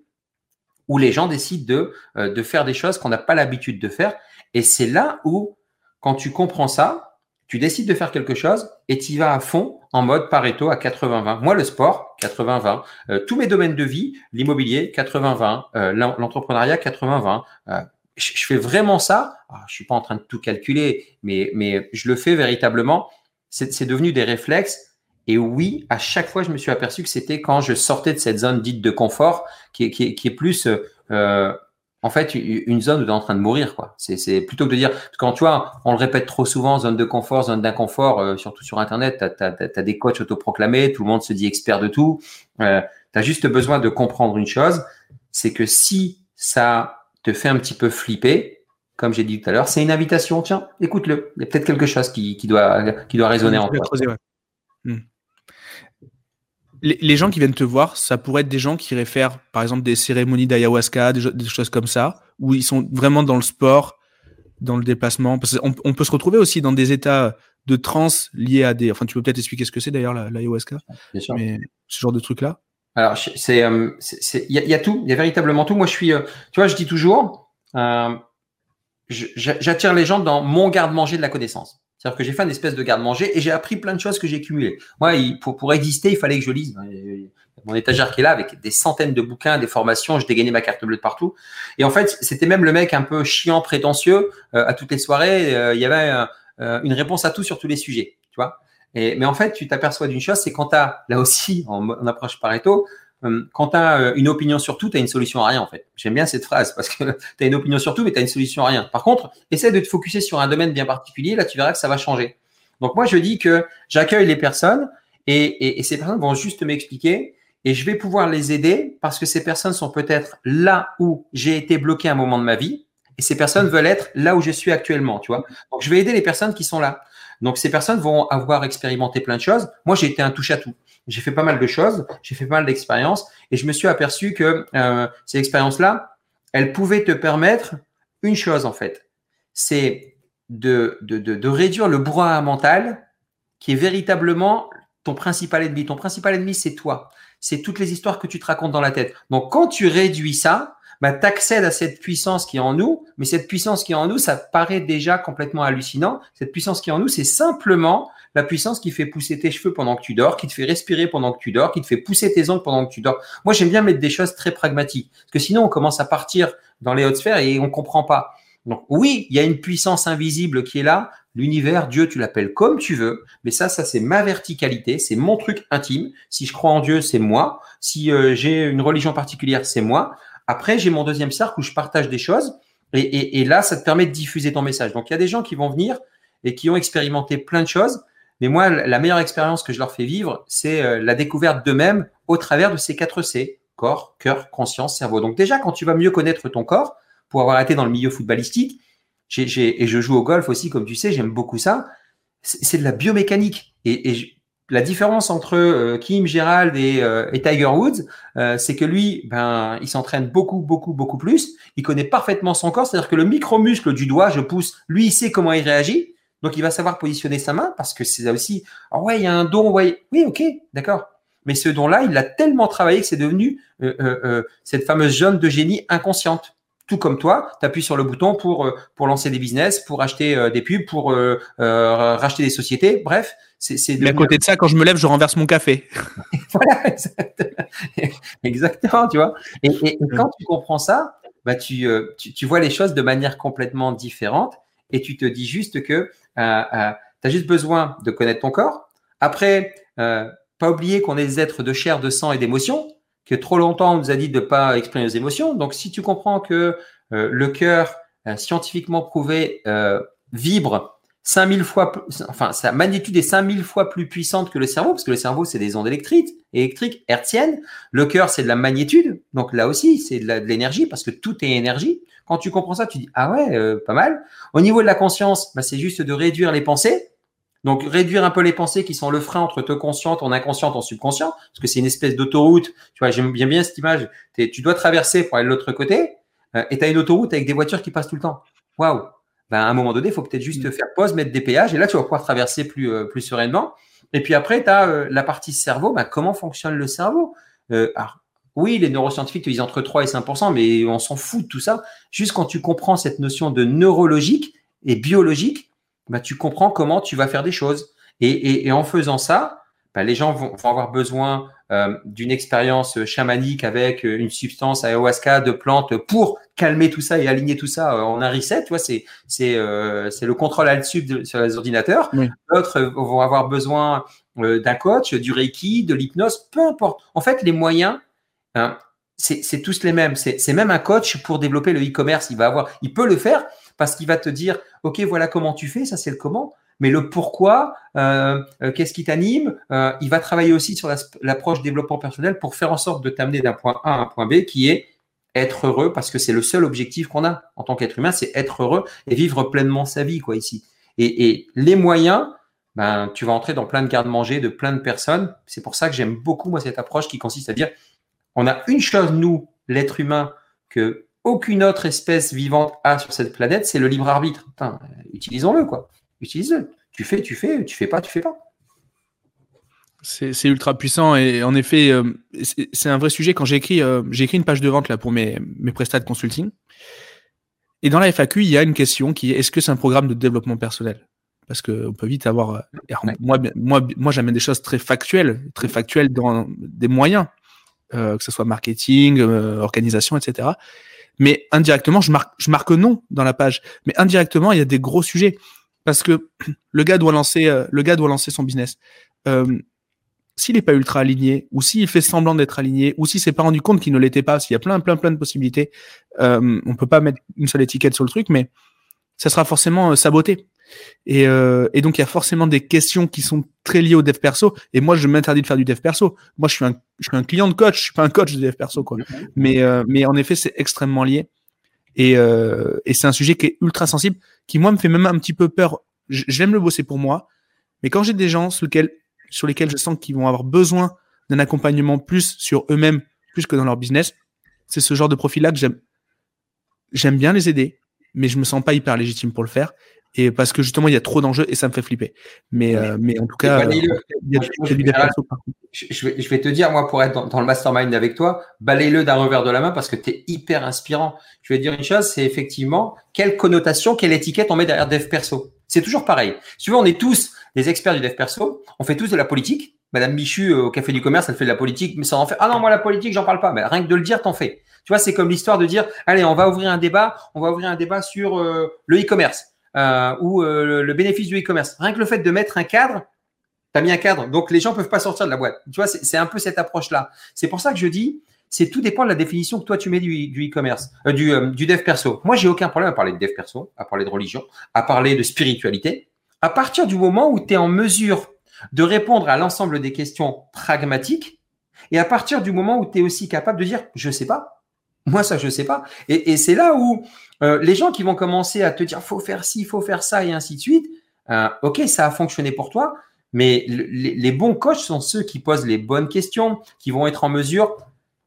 où les gens décident de, euh, de faire des choses qu'on n'a pas l'habitude de faire. Et c'est là où quand tu comprends ça, tu décides de faire quelque chose et tu y vas à fond en mode Pareto à 80-20. Moi, le sport, 80-20. Euh, tous mes domaines de vie, l'immobilier, 80-20. Euh, l'entrepreneuriat, 80-20. Euh, je, fais vraiment ça. Ah, je suis pas en train de tout calculer, mais, mais je le fais véritablement. C'est devenu des réflexes. Et oui, à chaque fois, je me suis aperçu que c'était quand je sortais de cette zone dite de confort, qui est, qui est plus en fait une zone où tu es en train de mourir. quoi. C'est plutôt que de dire, quand tu vois, on le répète trop souvent, zone de confort, zone d'inconfort, euh, surtout sur Internet, tu as, des coachs autoproclamés, tout le monde se dit expert de tout. Euh, tu as juste besoin de comprendre une chose, c'est que si ça te fait un petit peu flipper, comme j'ai dit tout à l'heure, c'est une invitation. Tiens, écoute-le. Il y a peut-être quelque chose qui, doit, qui doit résonner en toi les, gens qui viennent te voir, ça pourrait être des gens qui réfèrent, par exemple, des cérémonies d'ayahuasca, des, choses comme ça, où ils sont vraiment dans le sport, dans le déplacement. Parce qu'on on peut se retrouver aussi dans des états de transe liés à des. Enfin, tu peux peut-être expliquer ce que c'est d'ailleurs l'ayahuasca. Bien sûr. Mais ce genre de truc-là. Alors, c'est, euh, il y, a tout, il y a véritablement tout. Moi, je suis, euh, tu vois, je dis toujours, euh, j'attire les gens dans mon garde-manger de la connaissance. C'est-à-dire que j'ai fait une espèce de garde-manger et j'ai appris plein de choses que j'ai cumulées. Moi, pour, exister, il fallait que je lise. Mon étagère qui est là avec des centaines de bouquins, des formations, je dégainais ma carte bleue de partout. Et en fait, c'était même le mec un peu chiant, prétentieux. Euh, à toutes les soirées, euh, il y avait euh, une réponse à tout sur tous les sujets. Tu vois et, mais en fait, tu t'aperçois d'une chose, c'est quand tu as, là aussi, en, en approche Pareto, quand tu as euh, une opinion sur tout, tu as une solution à rien en fait. J'aime bien cette phrase parce que tu as une opinion sur tout, mais tu as une solution à rien. Par contre, essaie de te focuser sur un domaine bien particulier, là tu verras que ça va changer. Donc moi je dis que j'accueille les personnes et, ces personnes vont juste m'expliquer et je vais pouvoir les aider parce que ces personnes sont peut-être là où j'ai été bloqué un moment de ma vie et ces personnes veulent être là où je suis actuellement, tu vois. Donc, je vais aider les personnes qui sont là. Donc, ces personnes vont avoir expérimenté plein de choses. Moi, j'ai été un touche à tout. J'ai fait pas mal de choses, j'ai fait pas mal d'expériences, et je me suis aperçu que euh, ces expériences-là, elles pouvaient te permettre une chose en fait, c'est de, de, de, réduire le brouhaha mental qui est véritablement ton principal ennemi. Ton principal ennemi, c'est toi. C'est toutes les histoires que tu te racontes dans la tête. Donc, quand tu réduis ça, bah, tu accèdes à cette puissance qui est en nous, mais cette puissance qui est en nous, ça paraît déjà complètement hallucinant. Cette puissance qui est en nous, c'est simplement la puissance qui fait pousser tes cheveux pendant que tu dors, qui te fait respirer pendant que tu dors, qui te fait pousser tes ongles pendant que tu dors. Moi, j'aime bien mettre des choses très pragmatiques, parce que sinon, on commence à partir dans les hautes sphères et on comprend pas. Donc oui, il y a une puissance invisible qui est là, l'univers, Dieu, tu l'appelles comme tu veux, mais ça, ça c'est ma verticalité, c'est mon truc intime. Si je crois en Dieu, c'est moi. Si euh, j'ai une religion particulière, c'est moi. Après, j'ai mon deuxième cercle où je partage des choses, et, là, ça te permet de diffuser ton message. Donc il y a des gens qui vont venir et qui ont expérimenté plein de choses, mais moi, la meilleure expérience que je leur fais vivre, c'est euh, la découverte d'eux-mêmes au travers de ces quatre C corps, cœur, conscience, cerveau. Donc déjà, quand tu vas mieux connaître ton corps, pour avoir été dans le milieu footballistique, et je joue au golf aussi, comme tu sais, j'aime beaucoup ça, c'est de la biomécanique. Et, la différence entre euh, Kim, Gérald et, euh, Tiger Woods, c'est que lui, ben, il s'entraîne beaucoup, beaucoup, beaucoup plus. Il connaît parfaitement son corps, c'est-à-dire que le micro-muscle du doigt, je pousse, lui, il sait comment il réagit. Donc, il va savoir positionner sa main parce que c'est aussi, ah ouais, il y a un don, ouais, oui, ok, d'accord. Mais ce don-là, il l'a tellement travaillé que c'est devenu cette fameuse jeune de génie inconsciente tout comme toi, tu appuies sur le bouton pour, euh, pour lancer des business, pour acheter euh, des pubs, pour euh, racheter des sociétés. Bref, c'est. Mais à côté de ça, quand je me lève, je renverse mon café. voilà, exactement, tu vois. Et, quand tu comprends ça, bah tu, tu, vois les choses de manière complètement différente et tu te dis juste que tu as juste besoin de connaître ton corps. Après, pas oublier qu'on est des êtres de chair, de sang et d'émotions que trop longtemps on nous a dit de ne pas exprimer nos émotions. Donc, si tu comprends que euh, le cœur, euh, scientifiquement prouvé, euh, vibre 5000 fois, enfin, sa magnitude est 5000 fois plus puissante que le cerveau, parce que le cerveau, c'est des ondes électriques, électriques, hertziennes. Le cœur, c'est de la magnitude. Donc là aussi, c'est de l'énergie, parce que tout est énergie. Quand tu comprends ça, tu dis, ah ouais, pas mal. Au niveau de la conscience, bah, c'est juste de réduire les pensées. Donc réduire un peu les pensées qui sont le frein entre ton conscient, ton inconscient, ton subconscient, parce que c'est une espèce d'autoroute. Tu vois, j'aime bien bien cette image. Tu dois traverser pour aller de l'autre côté, euh, et tu as une autoroute avec des voitures qui passent tout le temps. Waouh ben, À un moment donné, il faut peut-être juste mm. faire pause, mettre des péages, et là, tu vas pouvoir traverser plus, euh, plus sereinement. Et puis après, tu as euh, la partie cerveau. Ben, comment fonctionne le cerveau? Alors, oui, les neuroscientifiques te disent entre 3 et 5% mais on s'en fout de tout ça. Juste quand tu comprends cette notion de neurologique et biologique, bah, tu comprends comment tu vas faire des choses. Et, et, et en faisant ça, bah, les gens vont, vont avoir besoin euh, d'une expérience chamanique avec une substance ayahuasca de plantes pour calmer tout ça et aligner tout ça en un reset. Tu vois, c'est c'est euh, c'est le contrôle alt sub sur les ordinateurs. D'autres vont avoir besoin euh, d'un coach, du reiki, de l'hypnose, peu importe. En fait, les moyens, hein, c'est tous les mêmes. C'est même un coach pour développer le e-commerce. Il va avoir, il peut le faire parce qu'il va te dire, OK, voilà comment tu fais, ça c'est le comment, mais le pourquoi, euh, euh, qu'est-ce qui t'anime, euh, il va travailler aussi sur l'approche développement personnel pour faire en sorte de t'amener d'un point A à un point B qui est être heureux parce que c'est le seul objectif qu'on a en tant qu'être humain, c'est être heureux et vivre pleinement sa vie, quoi, ici. Et, et les moyens, ben, tu vas entrer dans plein de garde-manger de plein de personnes. C'est pour ça que j'aime beaucoup, moi, cette approche qui consiste à dire, on a une chose, nous, l'être humain, que aucune autre espèce vivante a sur cette planète, c'est le libre arbitre. utilisons-le, quoi. Utilise-le. Tu fais, tu fais, tu fais pas, tu fais pas. C'est ultra puissant et en effet, euh, c'est un vrai sujet. Quand j'ai écrit, euh, écrit une page de vente là pour mes, mes prestats de consulting. Et dans la FAQ, il y a une question qui est est-ce que c'est un programme de développement personnel? Parce qu'on peut vite avoir. Euh, moi, moi, moi j'amène des choses très factuelles, très factuelles dans des moyens, que ce soit marketing, organisation, etc mais indirectement, je marque, je marque non dans la page. Mais indirectement, il y a des gros sujets parce que le gars doit lancer, euh, le gars doit lancer son business. Euh, s'il n'est pas ultra aligné, ou s'il fait semblant d'être aligné, ou s'il s'est pas rendu compte qu'il ne l'était pas, s'il y a plein, plein, plein de possibilités, euh, on peut pas mettre une seule étiquette sur le truc, mais ça sera forcément euh, saboté. Et, euh, et, donc, il y a forcément des questions qui sont très liées au dev perso. Et moi, je m'interdis de faire du dev perso. Moi, je suis un, je suis un client de coach, je suis pas un coach de dev perso, quoi. Mais, euh, mais en effet, c'est extrêmement lié. Et, euh, et c'est un sujet qui est ultra sensible, qui moi me fait même un petit peu peur. J'aime le bosser pour moi, mais quand j'ai des gens sur lesquels, sur lesquels je sens qu'ils vont avoir besoin d'un accompagnement plus sur eux-mêmes, plus que dans leur business, c'est ce genre de profil-là que j'aime. J'aime bien les aider, mais je me sens pas hyper légitime pour le faire et parce que justement il y a trop d'enjeux et ça me fait flipper. Mais, euh, mais en tout cas, il y a, du je, vais, je vais te dire, moi, pour être dans, le mastermind avec toi, balaye-le d'un revers de la main parce que tu es hyper inspirant. Je vais te dire une chose, c'est effectivement quelle connotation, quelle étiquette on met derrière dev perso. C'est toujours pareil. Si tu veux, on est tous des experts du dev perso, on fait tous de la politique. Madame Michu euh, au Café du Commerce, elle fait de la politique, mais ça en fait. Ah non, moi la politique, j'en parle pas. Mais rien que de le dire, t'en fais. Tu vois, c'est comme l'histoire de dire, allez, on va ouvrir un débat, on va ouvrir un débat sur euh, le e-commerce euh, ou euh, le bénéfice du e-commerce. Rien que le fait de mettre un cadre, tu as mis un cadre, donc les gens peuvent pas sortir de la boîte. Tu vois, c'est un peu cette approche-là. C'est pour ça que je dis, c'est tout dépend de la définition que toi tu mets du, e-commerce, euh, du, du dev perso. Moi, j'ai aucun problème à parler de dev perso, à parler de religion, à parler de spiritualité. À partir du moment où tu es en mesure de répondre à l'ensemble des questions pragmatiques, et à partir du moment où tu es aussi capable de dire je sais pas, moi ça je sais pas, et, et c'est là où euh, les gens qui vont commencer à te dire faut faire ci, faut faire ça et ainsi de suite, euh, ok, ça a fonctionné pour toi, mais les, bons coachs sont ceux qui posent les bonnes questions, qui vont être en mesure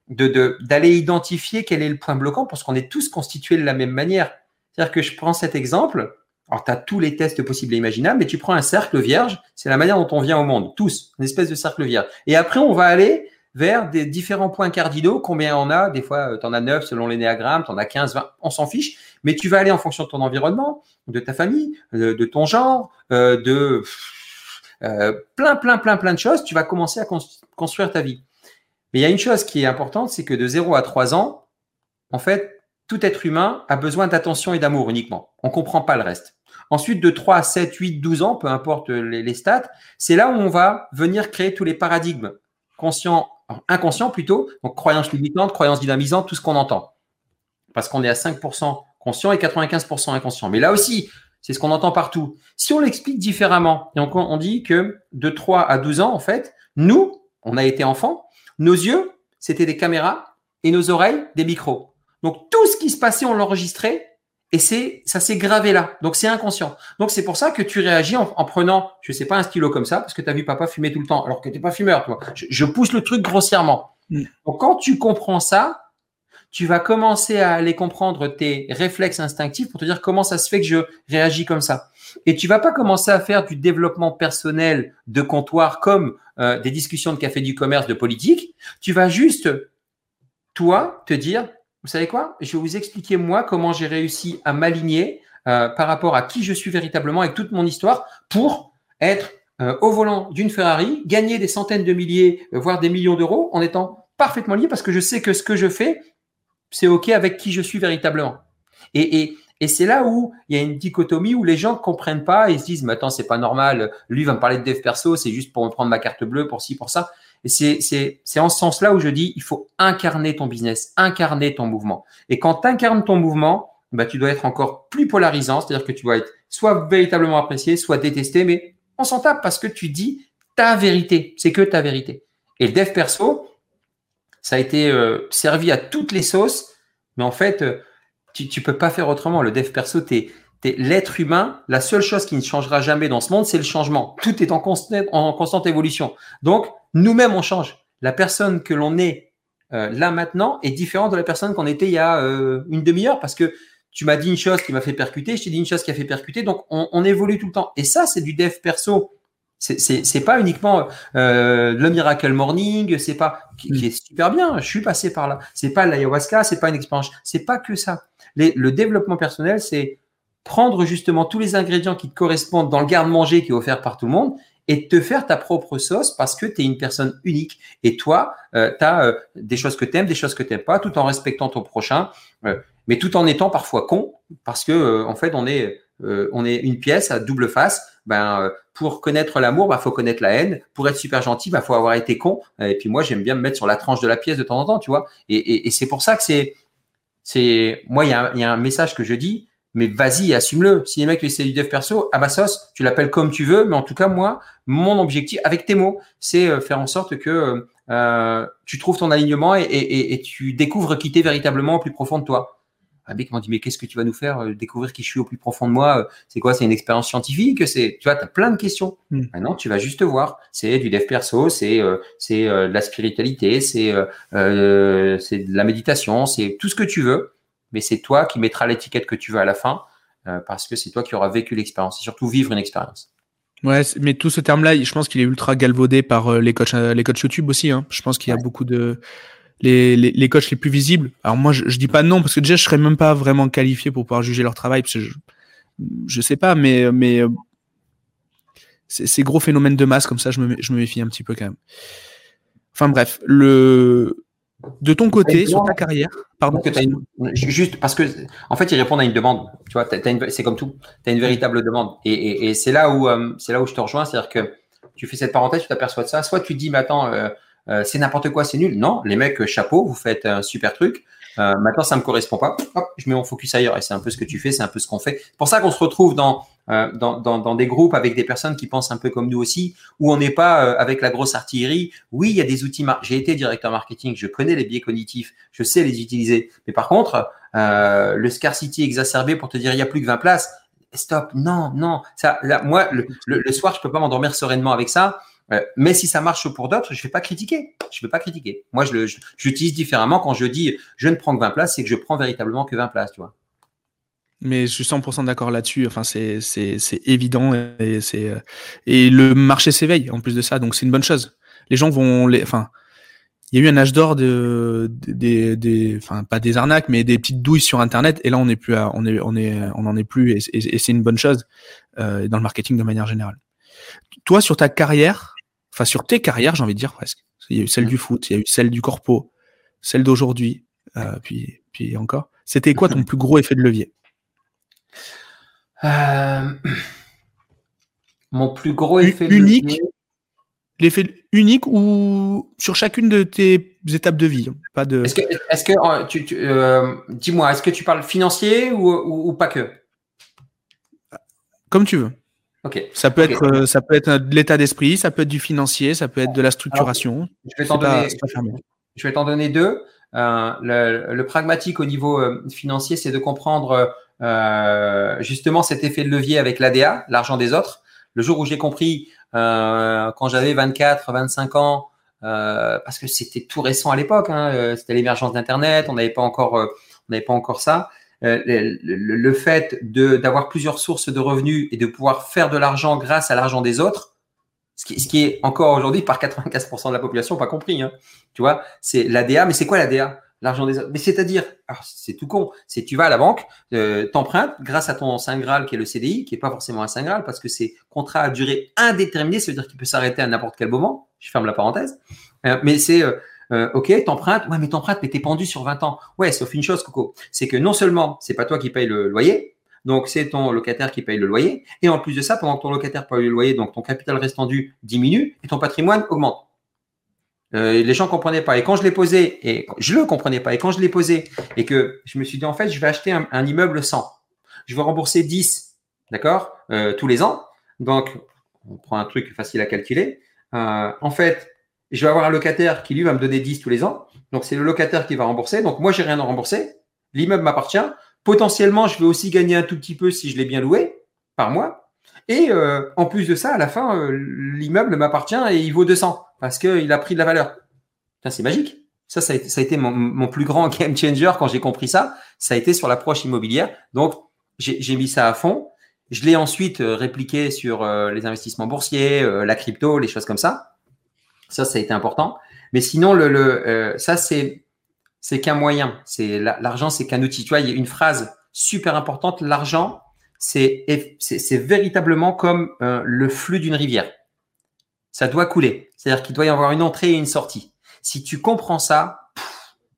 de d'aller identifier quel est le point bloquant parce qu'on est tous constitués de la même manière. C'est-à-dire que je prends cet exemple, alors tu as tous les tests possibles et imaginables, mais tu prends un cercle vierge, c'est la manière dont on vient au monde, tous, une espèce de cercle vierge. Et après, on va aller vers des différents points cardinaux. Combien on a? Des fois, euh, tu en as 9 selon l'énéagramme, tu en as 15, 20, on s'en fiche. Mais tu vas aller en fonction de ton environnement, de ta famille, de, ton genre, euh, de euh, plein, plein, plein, plein de choses. Tu vas commencer à construire ta vie. Mais il y a une chose qui est importante, c'est que de 0 à 3 ans, en fait, tout être humain a besoin d'attention et d'amour uniquement. On comprend pas le reste. Ensuite, de 3 à 7, 8, 12 ans, peu importe les, les stats, c'est là où on va venir créer tous les paradigmes conscients inconscient plutôt, donc croyance limitante, croyance dynamisante, tout ce qu'on entend. Parce qu'on est à 5% conscient et 95% inconscient. Mais là aussi, c'est ce qu'on entend partout. Si on l'explique différemment, et on, dit que de 3 à 12 ans, en fait, nous, on a été enfants, nos yeux, c'était des caméras et nos oreilles, des micros. Donc tout ce qui se passait, on l'enregistrait et c'est, ça s'est gravé là. Donc c'est inconscient. Donc c'est pour ça que tu réagis en, prenant, je sais pas, un stylo comme ça, parce que tu as vu papa fumer tout le temps, alors que t'es pas fumeur, toi. Je, pousse le truc grossièrement. Mm. Donc quand tu comprends ça, tu vas commencer à aller comprendre tes réflexes instinctifs pour te dire comment ça se fait que je réagis comme ça. Et tu vas pas commencer à faire du développement personnel de comptoir comme euh, des discussions de café du commerce, de politique. Tu vas juste, toi, te dire, vous savez quoi? Je vais vous expliquer moi comment j'ai réussi à m'aligner euh, par rapport à qui je suis véritablement avec toute mon histoire pour être euh, au volant d'une Ferrari, gagner des centaines de milliers, euh, voire des millions d'euros en étant parfaitement lié parce que je sais que ce que je fais, c'est OK avec qui je suis véritablement. Et, et, et c'est là où il y a une dichotomie où les gens ne comprennent pas et se disent, mais attends, c'est pas normal, lui va me parler de dev perso, c'est juste pour me prendre ma carte bleue, pour ci, pour ça. Et c'est, en ce sens-là où je dis, il faut incarner ton business, incarner ton mouvement. Et quand tu incarnes ton mouvement, bah, tu dois être encore plus polarisant, c'est-à-dire que tu dois être soit véritablement apprécié, soit détesté, mais on s'en tape parce que tu dis ta vérité, c'est que ta vérité. Et le dev perso, ça a été euh, servi à toutes les sauces, mais en fait, euh, tu, tu peux pas faire autrement. Le dev perso, t'es, t'es l'être humain. La seule chose qui ne changera jamais dans ce monde, c'est le changement. Tout est en, en constante évolution. Donc, nous-mêmes, on change. La personne que l'on est euh, là maintenant est différente de la personne qu'on était il y a euh, une demi-heure parce que tu m'as dit une chose qui m'a fait percuter, je t'ai dit une chose qui a fait percuter. Donc, on, évolue tout le temps. Et ça, c'est du dev perso. C'est pas uniquement euh, le miracle morning, c'est pas qui, est super bien. Je suis passé par là. C'est pas l'ayahuasca, c'est pas une expérience. C'est pas que ça. le développement personnel, c'est prendre justement tous les ingrédients qui te correspondent dans le garde-manger qui est offert par tout le monde et te faire ta propre sauce parce que tu es une personne unique. Et toi, euh, tu as euh, des choses que tu aimes, des choses que tu n'aimes pas, tout en respectant ton prochain, euh, mais tout en étant parfois con, parce que en fait, on est, on est une pièce à double face. Ben, pour connaître l'amour, bah, faut connaître la haine. Pour être super gentil, bah, faut avoir été con. Et puis moi, j'aime bien me mettre sur la tranche de la pièce de temps en temps, tu vois. Et, et, c'est pour ça que c'est, moi, il y y a un message que je dis, mais vas-y, assume-le. Si les mecs essaient du dev perso, à ma sauce, tu l'appelles comme tu veux, mais en tout cas, moi, mon objectif, avec tes mots, c'est euh, faire en sorte que euh, tu trouves ton alignement et, et, et, tu découvres qui t'es véritablement au plus profond de toi. Avec m'a dit mais qu'est-ce que tu vas nous faire euh, découvrir qui je suis au plus profond de moi euh, C'est quoi C'est une expérience scientifique C'est tu vois, tu as plein de questions. Hmm. Maintenant, tu vas juste voir. C'est du dev perso, c'est c'est de la spiritualité, c'est c'est de la méditation, c'est tout ce que tu veux. Mais c'est toi qui mettras l'étiquette que tu veux à la fin parce que c'est toi qui auras vécu l'expérience. Et surtout vivre une expérience. Ouais, mais tout ce terme-là, je pense qu'il est ultra galvaudé par les coachs, les coachs YouTube aussi. Hein. Je pense qu'il y a beaucoup de les, les, les, coachs les plus visibles. Alors moi, je, je, dis pas non parce que déjà, je serais même pas vraiment qualifié pour pouvoir juger leur travail parce que je, je sais pas, mais mais euh, ces gros phénomènes de masse comme ça, je me, je me méfie un petit peu quand même. Enfin bref, le de ton côté, sur ta carrière, pardon. juste parce que, en fait, ils répondent à une demande. Tu vois, c'est comme tout. Tu as une véritable demande. Et, et, et c'est là où, euh, c'est là où je te rejoins. C'est-à-dire que tu fais cette parenthèse, tu t'aperçois de ça. Soit tu dis, mais attends, euh, euh, c'est n'importe quoi, c'est nul. Non, les mecs, chapeau, vous faites un super truc. Euh, maintenant, ça me correspond pas. Je mets mon focus ailleurs. Et c'est un peu ce que tu fais, c'est un peu ce qu'on fait. C'est pour ça qu'on se retrouve dans, euh, dans, dans, dans, des groupes avec des personnes qui pensent un peu comme nous aussi, où on n'est pas euh, avec la grosse artillerie. Oui, il y a des outils. J'ai été directeur marketing, je connais les biais cognitifs, je sais les utiliser. Mais par contre, le scarcity exacerbé pour te dire il y a plus que 20 places, stop, non, non. Ça, là, moi, le, le, le soir, je peux pas m'endormir sereinement avec ça. Euh, mais si ça marche pour d'autres, je vais pas critiquer. Je vais pas critiquer. Moi, je j'utilise différemment quand je dis je ne prends que 20 places, c'est que je prends véritablement que 20 places, tu vois. Mais je suis 100% d'accord là-dessus. Enfin, c'est évident euh, et le marché s'éveille en plus de ça, donc c'est une bonne chose. Les gens vont les, enfin, il y a eu un âge d'or de, des, enfin pas des arnaques, mais des petites douilles sur Internet. Et là, on n'est plus, on est, on est, est plus, et, et, c'est une bonne chose euh, dans le marketing de manière générale. Toi, sur ta carrière, enfin sur tes carrières, j'ai envie de dire presque. Il y a eu celle du foot, il y a eu celle du corpo, celle d'aujourd'hui, euh, puis, puis encore. C'était quoi ton plus gros effet de levier? Euh, Mon plus gros effet unique, de levier. L'effet unique ou sur chacune de tes étapes de vie? Pas de... Est-ce que, est que euh, tu, dis-moi, est-ce que tu parles financier ou, ou pas que? Comme tu veux. Ça peut être, euh, ça peut être de l'état d'esprit, ça peut être du financier, ça peut être de la structuration. je vais t'en donner, je vais t'en donner deux. Euh, le, pragmatique au niveau euh, financier, c'est de comprendre justement cet effet de levier avec l'ADA, l'argent des autres. Le jour où j'ai compris, quand j'avais 24, 25 ans, parce que c'était tout récent à l'époque, hein, c'était l'émergence d'Internet, on n'avait pas encore, on n'avait pas encore ça. Euh, le, le, fait d'avoir plusieurs sources de revenus et de pouvoir faire de l'argent grâce à l'argent des autres, ce qui, ce qui, est encore aujourd'hui par 95% de la population pas compris. Hein. Tu vois, c'est l'ADA, mais c'est quoi l'ADA L'argent des autres. Mais c'est-à-dire, c'est tout con, c'est tu vas à la banque, euh, t'empruntes grâce à ton Saint Graal qui est le CDI, qui est pas forcément un Saint Graal parce que c'est contrat à durée indéterminée, ça veut dire qu'il peut s'arrêter à n'importe quel moment. Je ferme la parenthèse. Euh, mais c'est euh, ok, t'empruntes, ouais, mais t'empruntes, mais t'es pendu sur 20 ans. Ouais, sauf une chose, Coco, c'est que non seulement c'est pas toi qui paye le loyer, donc c'est ton locataire qui paye le loyer, et en plus de ça, pendant que ton locataire paye le loyer, donc ton capital restant dû diminue et ton patrimoine augmente. Euh, les gens comprenaient pas. Et quand je l'ai posé, et je le comprenais pas, et quand je l'ai posé, et que je me suis dit, en fait, je vais acheter un, immeuble 100. Je vais rembourser 10, d'accord, euh, tous les ans. Donc, on prend un truc facile à calculer. Euh, en fait, je vais avoir un locataire qui lui va me donner 10 tous les ans. Donc c'est le locataire qui va rembourser. Donc moi j'ai rien à rembourser. L'immeuble m'appartient. Potentiellement je vais aussi gagner un tout petit peu si je l'ai bien loué par mois. Et euh, en plus de ça, à la fin, euh, l'immeuble m'appartient et il vaut 200 parce qu'il a pris de la valeur. C'est magique. Ça, ça a été, mon, plus grand game changer quand j'ai compris ça. Ça a été sur l'approche immobilière. Donc, j'ai mis ça à fond. Je l'ai ensuite euh, répliqué sur les investissements boursiers, la crypto, les choses comme ça. Ça, ça a été important. Mais sinon, le, le euh, ça, c'est, c'est qu'un moyen. C'est l'argent, c'est qu'un outil. Tu vois, il y a une phrase super importante. L'argent, c'est, c'est, véritablement comme euh, le flux d'une rivière. Ça doit couler. C'est-à-dire qu'il doit y avoir une entrée et une sortie. Si tu comprends ça,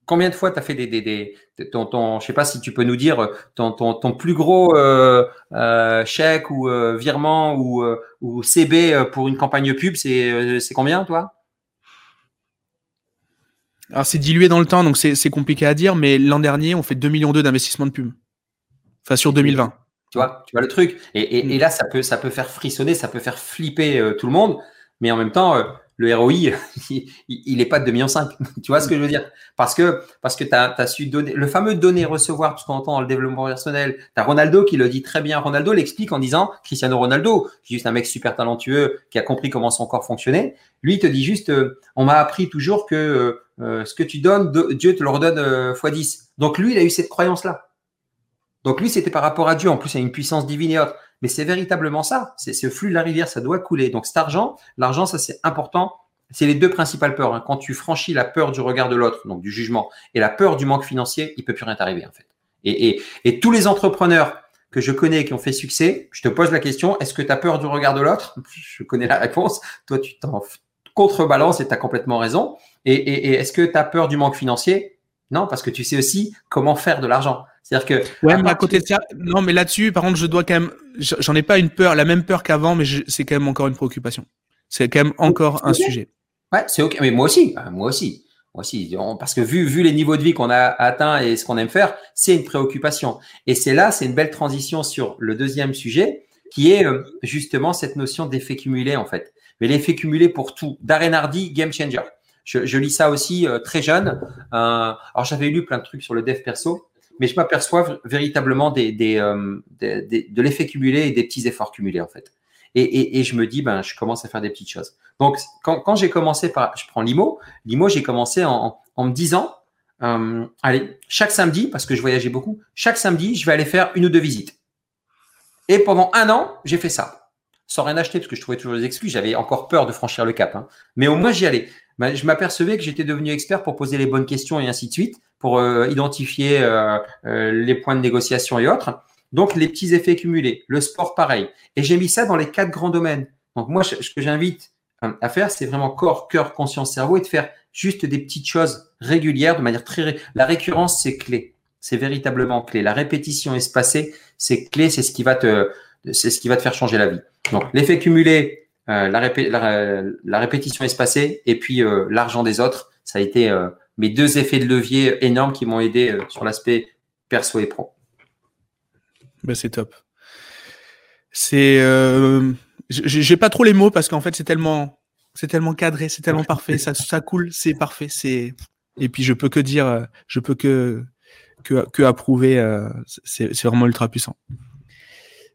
combien de fois tu as fait des, des, des ton, ton, je sais pas si tu peux nous dire ton, ton, ton plus gros euh, euh, chèque ou virement ou, ou CB pour une campagne pub, c'est, c'est combien toi? Alors c'est dilué dans le temps, donc c'est compliqué à dire, mais l'an dernier, on fait 2 millions d'euros d'investissement de pub. Enfin, sur 2020. Tu vois, tu vois le truc. Et, et, et, là, ça peut, ça peut faire frissonner, ça peut faire flipper euh, tout le monde. Mais en même temps, euh, le ROI, il n'est pas de 2,5 millions. tu vois ce que je veux dire? Parce que, parce que tu as, su donner le fameux donner-recevoir, tout ce qu'on entend dans le développement personnel. Tu as Ronaldo qui le dit très bien. Ronaldo l'explique en disant Cristiano Ronaldo, qui est juste un mec super talentueux, qui a compris comment son corps fonctionnait. Lui, il te dit juste euh, On m'a appris toujours que euh, euh, ce que tu donnes, Dieu te le redonne x 10. Donc lui, il a eu cette croyance-là. Donc lui, c'était par rapport à Dieu. En plus, il a une puissance divine et autre. Mais c'est véritablement ça. C'est ce flux de la rivière, ça doit couler. Donc cet argent, l'argent, ça c'est important. C'est les deux principales peurs. Hein. Quand tu franchis la peur du regard de l'autre, donc du jugement, et la peur du manque financier, il peut plus rien t'arriver en fait. Et, et, tous les entrepreneurs que je connais qui ont fait succès, je te pose la question, est-ce que tu as peur du regard de l'autre? Je connais la réponse. Toi, tu t'en contrebalances et tu as complètement raison. Et, et est-ce que tu as peur du manque financier? Non, parce que tu sais aussi comment faire de l'argent. C'est-à-dire que. Ouais, mais à côté de ça, non, mais là-dessus, par contre, je dois quand même, j'en ai pas une peur, la même peur qu'avant, mais c'est quand même encore une préoccupation. C'est quand même encore un sujet. Ouais, c'est ok. Mais moi aussi, euh, moi aussi, moi aussi, parce que vu vu les niveaux de vie qu'on a atteints et ce qu'on aime faire, c'est une préoccupation. Et c'est là, c'est une belle transition sur le deuxième sujet, qui est euh, justement cette notion d'effet cumulé en fait. Mais l'effet cumulé pour tout. Darren Hardy, game changer. Je, lis ça aussi euh, très jeune. alors j'avais lu plein de trucs sur le dev perso mais je m'aperçois véritablement euh, de l'effet cumulé et des petits efforts cumulés en fait. Et, je me dis, ben, je commence à faire des petites choses. Donc, quand, j'ai commencé par, je prends Limo, Limo, j'ai commencé en, me disant, euh, allez, chaque samedi, parce que je voyageais beaucoup, chaque samedi, je vais aller faire une ou deux visites. Et pendant un an, j'ai fait ça, sans rien acheter, parce que je trouvais toujours des excuses. J'avais encore peur de franchir le cap, hein. mais au moins j'y allais. Ben, je m'apercevais que j'étais devenu expert pour poser les bonnes questions et ainsi de suite pour euh, identifier euh, euh, les points de négociation et autres. Donc, les petits effets cumulés. Le sport, pareil. Et j'ai mis ça dans les quatre grands domaines. Donc, moi, ce que j'invite à faire, c'est vraiment corps, cœur, conscience, cerveau et de faire juste des petites choses régulières de manière très... La récurrence, c'est clé. C'est véritablement clé. La répétition espacée, c'est clé. C'est ce qui va te, c'est ce qui va te faire changer la vie. Donc, l'effet cumulé, la, la, répétition espacée et puis l'argent des autres, ça a été mes deux effets de levier énormes qui m'ont aidé euh, sur l'aspect perso et pro. Ben, c'est top. C'est, euh, j'ai pas trop les mots parce qu'en fait c'est tellement, c'est tellement cadré, c'est tellement parfait, ça, ça coule, c'est parfait, c'est. Et puis je peux que dire, euh, je peux que que, que approuver, euh, c'est vraiment ultra puissant.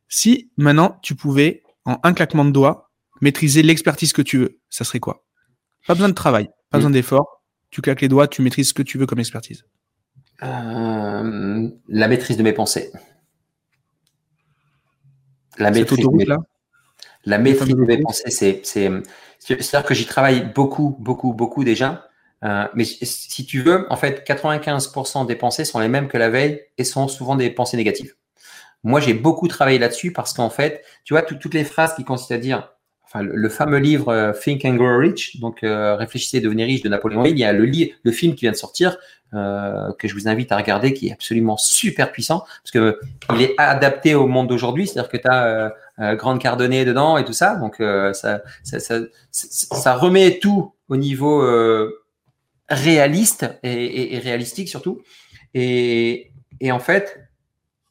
Si maintenant tu pouvais en un claquement de doigts maîtriser l'expertise que tu veux, ça serait quoi? Pas besoin de travail, pas besoin d'effort, tu claques les doigts, tu maîtrises ce que tu veux comme expertise euh, La maîtrise de mes pensées. La maîtrise, de mes, la maîtrise de mes pensées, c'est, c'est, c'est-à-dire que j'y travaille beaucoup, beaucoup, beaucoup déjà. Euh, mais si tu veux, en fait, 95% des pensées sont les mêmes que la veille et sont souvent des pensées négatives. Moi, j'ai beaucoup travaillé là-dessus parce qu'en fait, tu vois, toutes les phrases qui consistent à dire le, fameux livre euh, Think and Grow Rich, donc euh, Réfléchissez et devenez riche de Napoléon Hill. Il y a le, film qui vient de sortir euh, que je vous invite à regarder, qui est absolument super puissant parce que il est adapté au monde d'aujourd'hui. C'est-à-dire que tu as Grande Cardonnée dedans et tout ça, donc ça, ça, remet tout au niveau réaliste et, réalistique surtout. Et en fait,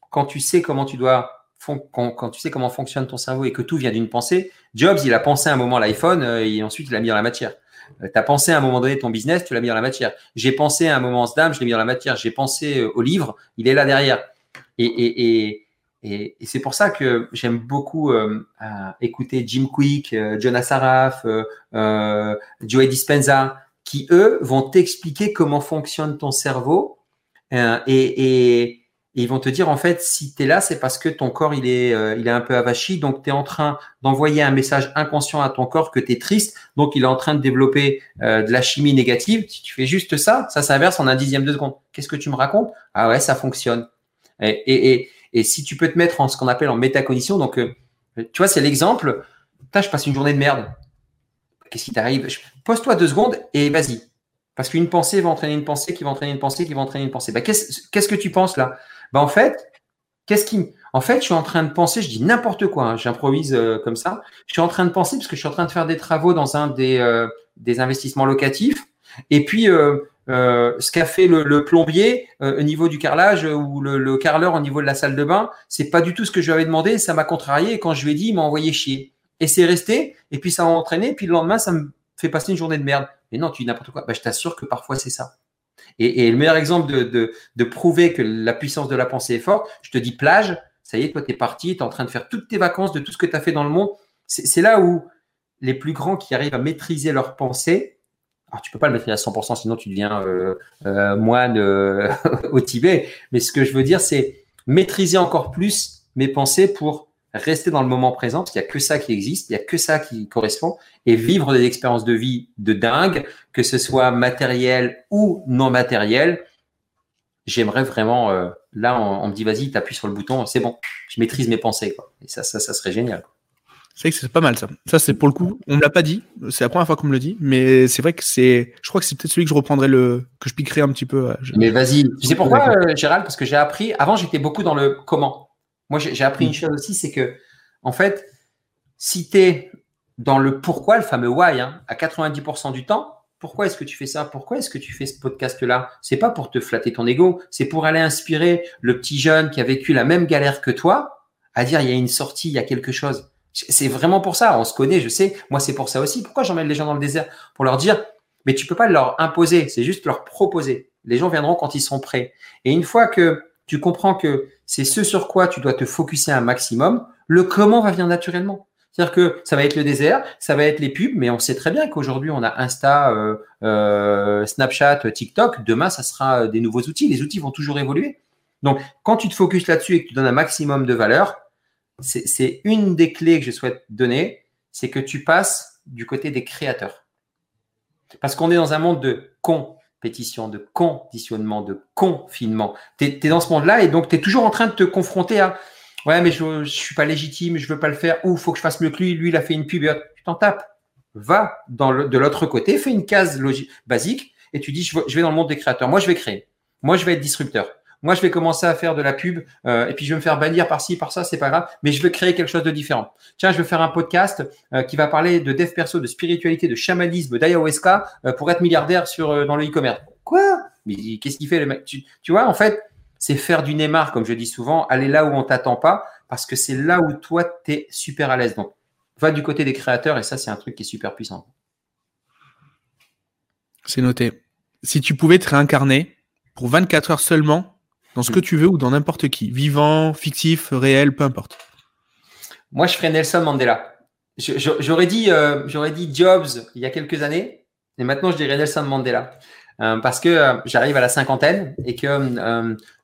quand tu sais comment tu dois quand, tu sais comment fonctionne ton cerveau et que tout vient d'une pensée, Jobs, il a pensé un moment l'iPhone euh, et ensuite il l'a mis dans la matière. Euh, tu as pensé à un moment donné ton business, tu l'as mis dans la matière. J'ai pensé à un moment Sdam, je l'ai mis dans la matière. J'ai pensé euh, au livre, il est là derrière. Et, et, et, et, c'est pour ça que j'aime beaucoup écouter Jim Quick, euh, Joey Dispenza, qui eux vont t'expliquer comment fonctionne ton cerveau et, et ils vont te dire, en fait, si tu es là, c'est parce que ton corps, il est, euh, il est un peu avachi. Donc, tu es en train d'envoyer un message inconscient à ton corps que tu es triste. Donc, il est en train de développer euh, de la chimie négative. Si tu fais juste ça, ça s'inverse en un dixième de seconde. Qu'est-ce que tu me racontes? Ah ouais, ça fonctionne. Et, et, et, si tu peux te mettre en ce qu'on appelle en métacognition, donc, euh, tu vois, c'est l'exemple. je passe une journée de merde. Qu'est-ce qui t'arrive? Pose-toi deux secondes et vas-y. Parce qu'une pensée va entraîner une pensée, qui va entraîner une pensée, qui va entraîner une pensée. Bah, qu'est-ce que tu penses là? Bah, en fait, qu'est-ce qui en fait, je suis en train de penser, je dis n'importe quoi, hein, j'improvise euh, comme ça. Je suis en train de penser parce que je suis en train de faire des travaux dans un des, euh, des investissements locatifs. Et puis, euh, ce qu'a fait le, plombier au niveau du carrelage ou le, le, carreleur au niveau de la salle de bain, c'est pas du tout ce que je lui avais demandé. Ça m'a contrarié. Et quand je lui ai dit, il m'a envoyé chier. Et c'est resté. Et puis ça m'a entraîné. Et puis le lendemain, ça me fait passer une journée de merde. Mais non, tu dis n'importe quoi. Bah, je t'assure que parfois c'est ça. Et, le meilleur exemple de, de, prouver que la puissance de la pensée est forte, je te dis plage, ça y est, toi, tu es parti, tu es en train de faire toutes tes vacances de tout ce que tu as fait dans le monde. C'est là où les plus grands qui arrivent à maîtriser leur pensée, alors tu peux pas le maîtriser à 100%, sinon tu deviens euh, euh, moine euh, au Tibet. Mais ce que je veux dire, c'est maîtriser encore plus mes pensées pour rester dans le moment présent, parce qu'il n'y a que ça qui existe, il n'y a que ça qui correspond, et vivre des expériences de vie de dingue, que ce soit matériel ou non matériel. J'aimerais vraiment, euh, là, on, me dit, vas-y, t'appuies sur le bouton, c'est bon, je maîtrise mes pensées. Quoi. Et ça, ça, ça serait génial. C'est vrai que c'est pas mal ça. Ça, c'est pour le coup, on me l'a pas dit, c'est la première fois qu'on me le dit, mais c'est vrai que c'est, je crois que c'est peut-être celui que je reprendrai le, que je piquerai un petit peu. Mais vas-y. Tu sais pourquoi, euh, Gérald? Parce que j'ai appris, avant, j'étais beaucoup dans le comment. Moi, j'ai appris une mm. chose aussi, c'est que, en fait, si tu es dans le pourquoi, le fameux why, hein, à 90% du temps, pourquoi est-ce que tu fais ça? Pourquoi est-ce que tu fais ce podcast-là? C'est pas pour te flatter ton ego, c'est pour aller inspirer le petit jeune qui a vécu la même galère que toi à dire il y a une sortie, il y a quelque chose. C'est vraiment pour ça. On se connaît, je sais. Moi, c'est pour ça aussi. Pourquoi j'emmène les gens dans le désert? Pour leur dire, mais tu peux pas leur imposer. C'est juste leur proposer. Les gens viendront quand ils sont prêts. Et une fois que tu comprends que c'est ce sur quoi tu dois te focuser un maximum, le comment va venir naturellement. C'est-à-dire que ça va être le désert, ça va être les pubs, mais on sait très bien qu'aujourd'hui on a Insta, euh, euh, Snapchat, TikTok. Demain, ça sera des nouveaux outils. Les outils vont toujours évoluer. Donc, quand tu te focuses là-dessus et que tu donnes un maximum de valeur, c'est une des clés que je souhaite donner, c'est que tu passes du côté des créateurs. Parce qu'on est dans un monde de con de conditionnement, de confinement. Tu es, dans ce monde-là et donc tu es toujours en train de te confronter à Ouais, mais je ne suis pas légitime, je veux pas le faire, ou faut que je fasse mieux que lui, lui il a fait une pub, tu t'en tapes. Va dans de l'autre côté, fais une case logique, basique et tu dis je vais dans le monde des créateurs. Moi, je vais créer. Moi, je vais être disrupteur. Moi, je vais commencer à faire de la pub euh, et puis je vais me faire bannir par-ci, par ça, c'est pas grave, mais je veux créer quelque chose de différent. Tiens, je vais faire un podcast euh, qui va parler de dev perso, de spiritualité, de chamanisme, d'ayahuasca euh, pour être milliardaire sur dans le e-commerce. Quoi? Mais qu'est-ce qu'il fait le mec? Tu, vois, en fait, c'est faire du Neymar, comme je dis souvent, aller là où on t'attend pas, parce que c'est là où toi, tu es super à l'aise. Donc, va du côté des créateurs et ça, c'est un truc qui est super puissant. C'est noté. Si tu pouvais te réincarner pour 24 heures seulement dans ce que tu veux ou dans n'importe qui, vivant, fictif, réel, peu importe. Moi, je ferais Nelson Mandela. J'aurais dit, euh, j'aurais dit Jobs il y a quelques années, et maintenant je dirais Nelson Mandela. Euh, parce que euh, j'arrive à la cinquantaine et que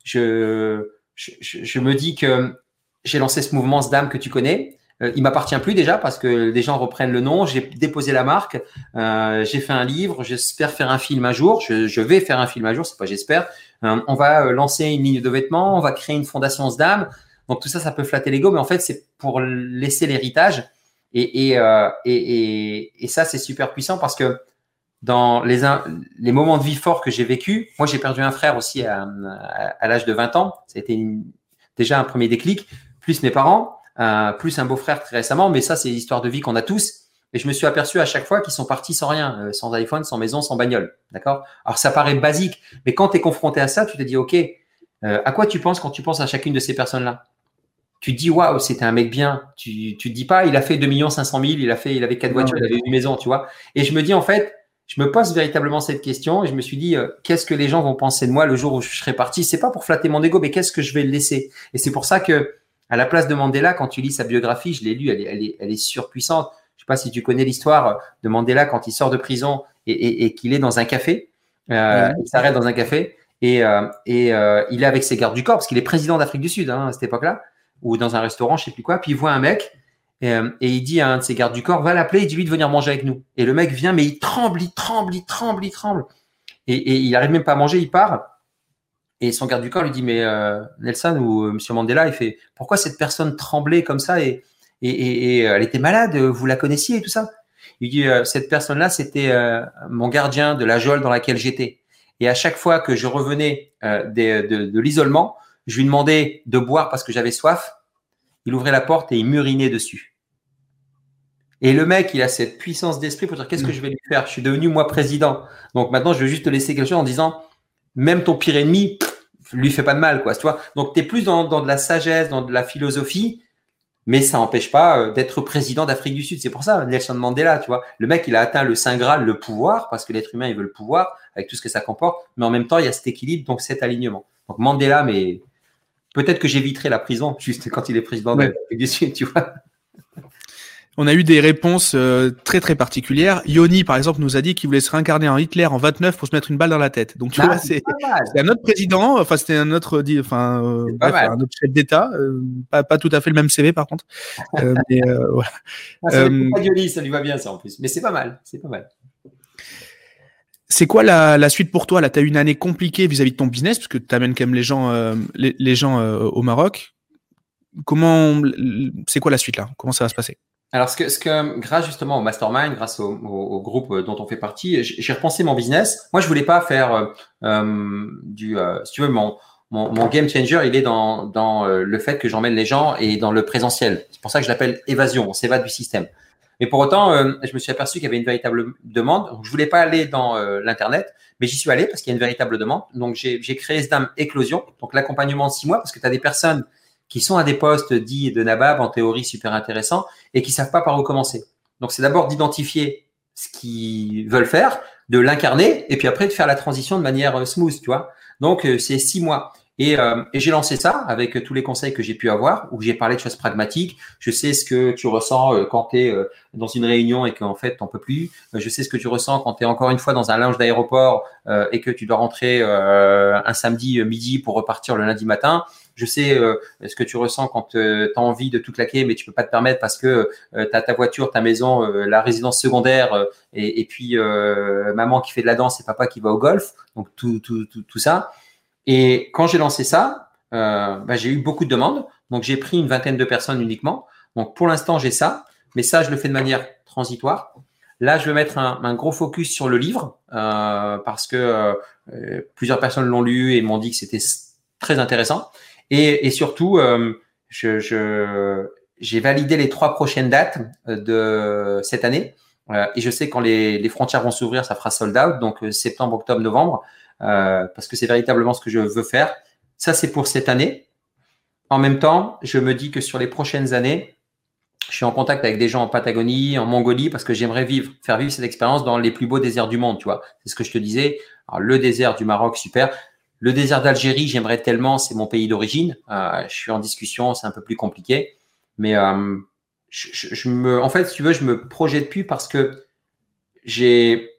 je, je, je, me dis que j'ai lancé ce mouvement SDAM que tu connais. Il m'appartient plus déjà parce que des gens reprennent le nom. J'ai déposé la marque. j'ai fait un livre. J'espère faire un film un jour. Je, vais faire un film un jour. C'est pas j'espère. Euh, on va euh, lancer une ligne de vêtements, on va créer une fondation SDAM. Donc tout ça, ça peut flatter l'ego, mais en fait, c'est pour laisser l'héritage. Et, euh, et, et, ça, c'est super puissant parce que dans les, les moments de vie forts que j'ai vécu, moi j'ai perdu un frère aussi à, à, l'âge de 20 ans. Ça a été déjà un premier déclic, plus mes parents, plus un beau-frère très récemment, mais ça c'est l'histoire de vie qu'on a tous. Et je me suis aperçu à chaque fois qu'ils sont partis sans rien, euh, sans iPhone, sans maison, sans bagnole. D'accord? Alors ça paraît basique, mais quand tu es confronté à ça, tu te dis, OK, euh, à quoi tu penses quand tu penses à chacune de ces personnes-là? Tu te dis, waouh, c'était un mec bien. Tu, tu te dis pas, il a fait 2 500 000, il, a fait, il avait quatre voitures, il avait une maison, tu vois? Et je me dis, en fait, je me pose véritablement cette question et je me suis dit, euh, qu'est-ce que les gens vont penser de moi le jour où je serai parti? C'est pas pour flatter mon ego, mais qu'est-ce que je vais le laisser? Et c'est pour ça que, à la place de Mandela, quand tu lis sa biographie, je l'ai lu, elle est, elle est, elle est surpuissante pas si tu connais l'histoire de Mandela quand il sort de prison et, qu'il est dans un café. Euh, il s'arrête dans un café et, euh, euh, il est avec ses gardes du corps parce qu'il est président d'Afrique du Sud hein, à cette époque-là ou dans un restaurant, je sais plus quoi. Puis il voit un mec et, il dit à un de ses gardes du corps, va l'appeler et dis-lui de venir manger avec nous. Et le mec vient, mais il tremble, il tremble, il tremble, il tremble. Et, il arrive même pas à manger, il part. Et son garde du corps lui dit, mais Nelson ou Monsieur Mandela, il fait, pourquoi cette personne tremblait comme ça et, et, euh, elle était malade, vous la connaissiez et tout ça? Il dit euh, cette personne-là, c'était euh, mon gardien de la geôle dans laquelle j'étais. Et à chaque fois que je revenais de, l'isolement, je lui demandais de boire parce que j'avais soif. Il ouvrait la porte et il m'urinait dessus. Et le mec, il a cette puissance d'esprit pour dire qu'est-ce que je vais lui faire? Je suis devenu moi président. Donc maintenant, je vais juste te laisser quelque chose en disant même ton pire ennemi lui fait pas de mal, quoi. Tu vois Donc tu es plus dans, dans de la sagesse, dans de la philosophie mais ça n'empêche pas d'être président d'Afrique du Sud. C'est pour ça, Nelson Mandela, tu vois. Le mec, il a atteint le Saint Graal, le pouvoir, parce que l'être humain, il veut le pouvoir, avec tout ce que ça comporte, mais en même temps, il y a cet équilibre, donc cet alignement. Donc Mandela, mais peut-être que j'éviterai la prison juste quand il est président d'Afrique du Sud, tu vois on a eu des réponses euh, très très particulières. Yoni, par exemple, nous a dit qu'il voulait se réincarner en Hitler en 29 pour se mettre une balle dans la tête. Donc tu ah, vois, c'est un autre président, enfin c'était un autre, enfin euh, un autre chef d'État, euh, pas, pas, tout à fait le même CV par contre. mais voilà. Ah, ça, Yoni, ça lui va bien ça en plus, mais c'est pas mal, c'est pas mal. C'est quoi la, la, suite pour toi? Là, tu as eu une année compliquée vis-à-vis de ton business, parce que tu amènes quand même les gens, les, les, gens au Maroc. Comment, c'est quoi la suite là? Comment ça va se passer? Alors, ce que, ce que, grâce justement au mastermind, grâce au, au, groupe dont on fait partie, j'ai repensé mon business. Moi, je voulais pas faire euh, euh du, euh, si tu veux, mon, mon, mon, game changer, il est dans, dans euh, le fait que j'emmène les gens et dans le présentiel. C'est pour ça que je l'appelle évasion. On s'évade du système. Mais pour autant, je me suis aperçu qu'il y avait une véritable demande. Donc, je voulais pas aller dans l'internet, mais j'y suis allé parce qu'il y a une véritable demande. Donc, j'ai créé Sdam Éclosion, donc l'accompagnement de six mois, parce que tu as des personnes qui sont à des postes dits de nabab, en théorie super intéressants, et qui savent pas par où commencer. Donc, c'est d'abord d'identifier ce qu'ils veulent faire, de l'incarner, et puis après de faire la transition de manière euh, smooth, tu vois. Donc, euh, c'est six mois. Et, euh, et j'ai lancé ça avec tous les conseils que j'ai pu avoir, où j'ai parlé de choses pragmatiques. Je sais ce que tu ressens quand tu es dans une réunion et qu'en fait, tu n'en peux plus. je sais ce que tu ressens quand tu es encore une fois dans un lounge d'aéroport et que tu dois rentrer un samedi midi pour repartir le lundi matin je sais euh, ce que tu ressens quand euh, tu as envie de tout claquer, mais tu peux pas te permettre parce que euh, tu as ta voiture, ta maison, la résidence secondaire, et, puis maman qui fait de la danse et papa qui va au golf, donc tout, tout, tout, ça. Et quand j'ai lancé ça, bah, j'ai eu beaucoup de demandes, donc j'ai pris une vingtaine de personnes uniquement. Donc pour l'instant, j'ai ça, mais ça, je le fais de manière transitoire. Là, je vais mettre un, un gros focus sur le livre parce que plusieurs personnes l'ont lu et m'ont dit que c'était très intéressant. Et, et surtout, euh, je, je, j'ai validé les trois prochaines dates euh, de cette année. Euh, et je sais quand les, les frontières vont s'ouvrir, ça fera sold out, donc septembre, octobre, novembre, parce que c'est véritablement ce que je veux faire. Ça, c'est pour cette année. En même temps, je me dis que sur les prochaines années, je suis en contact avec des gens en Patagonie, en Mongolie, parce que j'aimerais vivre, faire vivre cette expérience dans les plus beaux déserts du monde, tu vois. C'est ce que je te disais. Alors, le désert du Maroc, super. Le désert d'Algérie, j'aimerais tellement, c'est mon pays d'origine. Euh, je suis en discussion, c'est un peu plus compliqué. Mais euh, je, me, en fait, si tu veux, je me projette plus parce que j'ai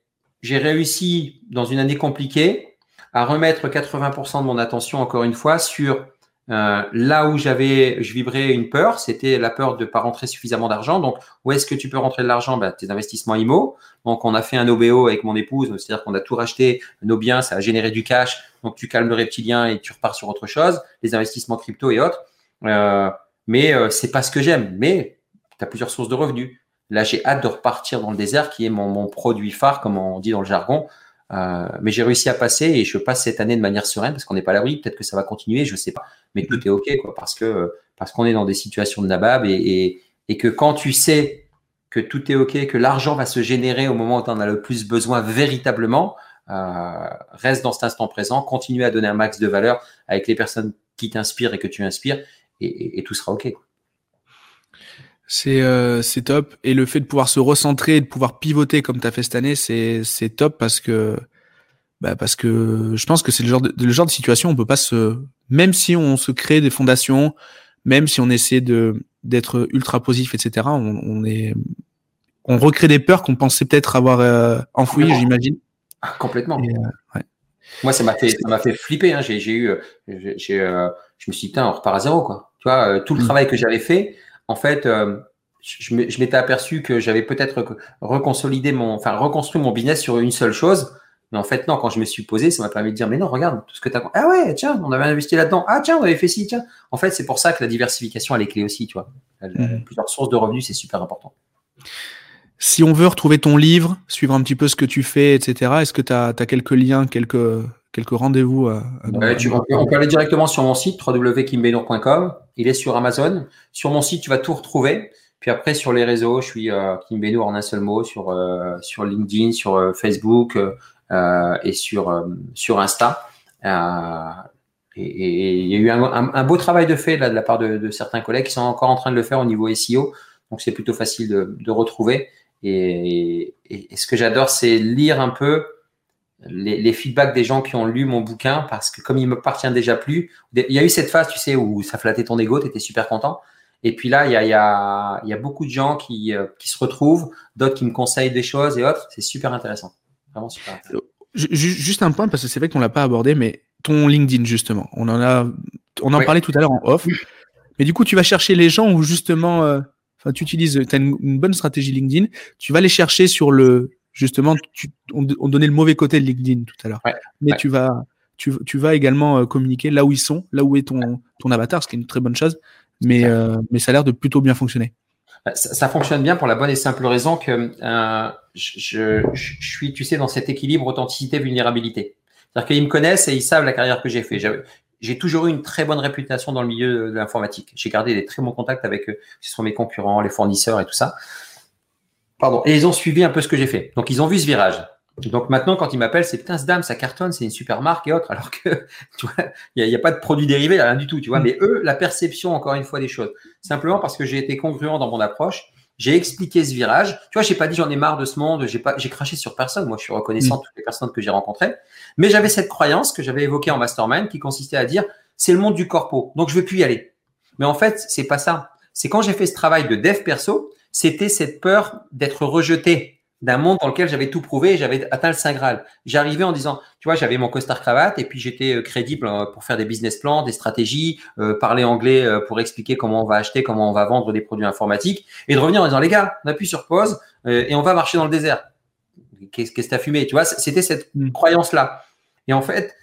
j'ai réussi dans une année compliquée à remettre 80% de mon attention, encore une fois, sur euh, là où j'avais, je vibrais une peur, c'était la peur de pas rentrer suffisamment d'argent. Donc, où est-ce que tu peux rentrer de l'argent? Ben, Tes investissements IMO. Donc, on a fait un OBO avec mon épouse, c'est-à-dire qu'on a tout racheté, nos biens, ça a généré du cash. Donc, tu calmes le reptilien et tu repars sur autre chose, les investissements crypto et autres. Euh, mais euh, c'est pas ce que j'aime. Mais tu as plusieurs sources de revenus. Là, j'ai hâte de repartir dans le désert, qui est mon, mon produit phare, comme on dit dans le jargon. Euh, mais j'ai réussi à passer et je passe cette année de manière sereine parce qu'on n'est pas à l'abri. Peut-être que ça va continuer, je sais pas. Mais tout est ok, quoi, parce que parce qu'on est dans des situations de nabab et, que quand tu sais que tout est ok, que l'argent va se générer au moment où tu en as le plus besoin véritablement, euh, reste dans cet instant présent, continue à donner un max de valeur avec les personnes qui t'inspirent et que tu inspires et, tout sera ok. C'est euh, c'est top. Et le fait de pouvoir se recentrer et de pouvoir pivoter comme tu as fait cette année, c'est c'est top parce que bah parce que je pense que c'est le genre de, le genre de situation on peut pas se même si on se crée des fondations, même si on essaie de d'être ultra positif, etc. On, on, est on recrée des peurs qu'on pensait peut-être avoir euh, enfouies, j'imagine. Ah, complètement. Euh, ouais. Moi, ça m'a fait ça m'a fait flipper. Hein. J'ai j'ai eu j'ai euh, je me suis dit on repart à zéro quoi. Tu vois tout le mm. travail que j'avais fait en fait, euh, je m'étais aperçu que j'avais peut-être reconsolidé mon, enfin reconstruit mon business sur une seule chose. Mais en fait, non, quand je me suis posé, ça m'a permis de dire, mais non, regarde, tout ce que tu as. Ah ouais, tiens, on avait investi là-dedans. Ah tiens, on avait fait ci, tiens. En fait, c'est pour ça que la diversification, elle est clé aussi, tu vois. Mmh. Plusieurs sources de revenus, c'est super important. Si on veut retrouver ton livre, suivre un petit peu ce que tu fais, etc., est-ce que tu as, as, quelques liens, quelques, quelques rendez-vous à, on, peut, aller directement sur mon site www.kimbenour.com. Il est sur Amazon. Sur mon site, tu vas tout retrouver. Puis après, sur les réseaux, je suis euh, Kim en un seul mot, sur, euh, sur LinkedIn, sur euh, Facebook et sur, sur Insta. et, il y a eu un, beau travail de fait là, de la part de, certains collègues qui sont encore en train de le faire au niveau SEO. Donc c'est plutôt facile de, retrouver. Et, ce que j'adore, c'est lire un peu les, feedbacks des gens qui ont lu mon bouquin parce que comme il me appartient déjà plus, il y a eu cette phase, tu sais, où ça flattait ton ego, tu étais super content. Et puis là, il y a, il y a, beaucoup de gens qui, euh, qui se retrouvent, d'autres qui me conseillent des choses et autres. C'est super intéressant. Vraiment super intéressant. Juste un point, parce que c'est vrai qu'on l'a pas abordé, mais ton LinkedIn, justement, on en a, on en parlait tout à l'heure en off. Mais du coup, tu vas chercher les gens où justement, euh, tu utilises, tu as une, bonne stratégie LinkedIn, tu vas les chercher sur le, justement, tu, on, donnait le mauvais côté de LinkedIn tout à l'heure. mais tu vas, tu, tu, vas également euh, communiquer là où ils sont, là où est ton, ton avatar, ce qui est une très bonne chose. Mais, euh, mais ça a l'air de plutôt bien fonctionner. Bah, ça, fonctionne bien pour la bonne et simple raison que euh, je, je, suis, tu sais, dans cet équilibre authenticité-vulnérabilité. C'est-à-dire qu'ils me connaissent et ils savent la carrière que j'ai fait. J'ai toujours eu une très bonne réputation dans le milieu de l'informatique. J'ai gardé des très bons contacts avec eux, ce sont mes concurrents, les fournisseurs et tout ça. Pardon. Et ils ont suivi un peu ce que j'ai fait. Donc ils ont vu ce virage. Donc maintenant, quand ils m'appellent, c'est putain, ce dame, ça cartonne, c'est une super marque et autres, alors que tu vois, il n'y a, pas de produits dérivés, rien du tout, tu vois. Mm. Mais eux, la perception, encore une fois, des choses. Simplement parce que j'ai été congruent dans mon approche, j'ai expliqué ce virage. Tu vois, j'ai pas dit j'en ai marre de ce monde, j'ai pas, j'ai craché sur personne. Moi, je suis reconnaissant de toutes les personnes que j'ai rencontrées. Mais j'avais cette croyance que j'avais évoquée en mastermind qui consistait à dire c'est le monde du corpo, donc je veux plus y aller. Mais en fait, c'est pas ça. C'est quand j'ai fait ce travail de dev perso, c'était cette peur d'être rejeté d'un monde dans lequel j'avais tout prouvé et j'avais atteint le Saint Graal. J'arrivais en disant, tu vois, j'avais mon costard cravate et puis j'étais euh, crédible euh, pour faire des business plans, des stratégies, euh, parler anglais pour expliquer comment on va acheter, comment on va vendre des produits informatiques et de revenir en disant, les gars, on appuie sur pause et on va marcher dans le désert. Qu'est-ce que t'as fumé? Tu vois, c'était cette mm. croyance-là. Et en fait,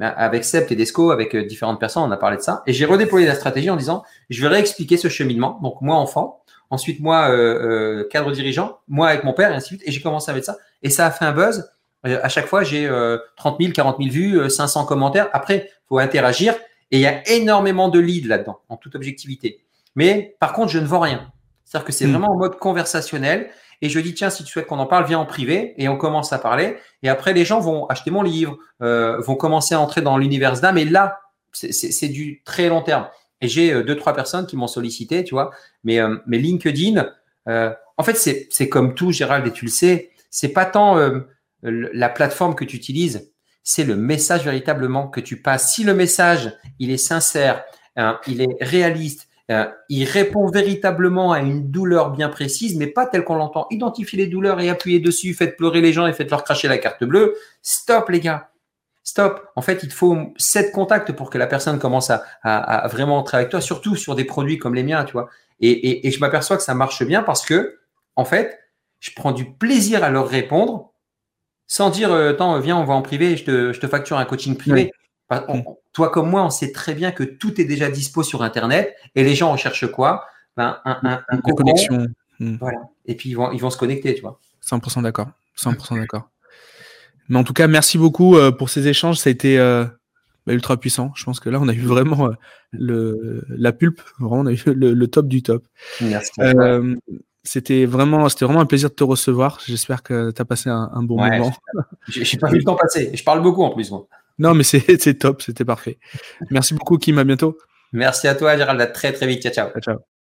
avec Seb Tedesco, avec différentes personnes, on a parlé de ça. Et j'ai redéployé la stratégie en disant, je vais réexpliquer ce cheminement. Donc, moi, enfant, ensuite moi euh, euh, cadre dirigeant, moi avec mon père et ainsi de suite. Et j'ai commencé avec ça. Et ça a fait un buzz. Euh, à chaque fois, j'ai 30 000, 40 000 vues, 500 commentaires. Après, faut interagir. Et il y a énormément de leads là-dedans, en toute objectivité. Mais par contre, je ne vends rien. C'est-à-dire que c'est hmm. vraiment en mode conversationnel. Et je dis, tiens, si tu souhaites qu'on en parle, viens en privé. Et on commence à parler. Et après, les gens vont acheter mon livre, vont commencer à entrer dans l'univers d'âme. Et là, c'est du très long terme. Et j'ai euh, deux, trois personnes qui m'ont sollicité, tu vois. Mais, euh, LinkedIn, euh, en fait, c'est comme tout, Gérald, et tu le sais, c'est pas tant la plateforme que tu utilises, c'est le message véritablement que tu passes. Si le message, il est sincère, hein, il est réaliste, il répond véritablement à une douleur bien précise, mais pas telle qu'on l'entend. Identifier les douleurs et appuyer dessus, faites pleurer les gens et faites leur cracher la carte bleue. Stop, les gars stop. En fait, il te faut sept contacts pour que la personne commence à, vraiment travailler avec toi, surtout sur des produits comme les miens, tu vois. Et, je m'aperçois que ça marche bien parce que, en fait, je prends du plaisir à leur répondre sans dire, euh, attends, viens, on va en privé, je te, je te facture un coaching privé. Toi comme moi, on sait très bien que tout est déjà dispo sur Internet et les gens recherchent quoi? Ben, un, un, connexion. Mm. Voilà. Et puis, ils vont, ils vont se connecter, tu vois. 100% d'accord. 100% d'accord. Mais en tout cas, merci beaucoup euh, pour ces échanges. Ça a été euh, bah, ultra puissant. Je pense que là, on a eu vraiment euh, le, la pulpe. Vraiment, on a eu le, top du top. Merci. c'était vraiment, c'était vraiment un plaisir de te recevoir. J'espère que tu as passé un, bon moment. Je n'ai pas vu le temps passer. Je parle beaucoup en plus, moi. Non, mais c'est top. C'était parfait. Merci beaucoup, Kim. À bientôt. Merci à toi, Gérald. À très, très vite. Ciao, ciao. ciao.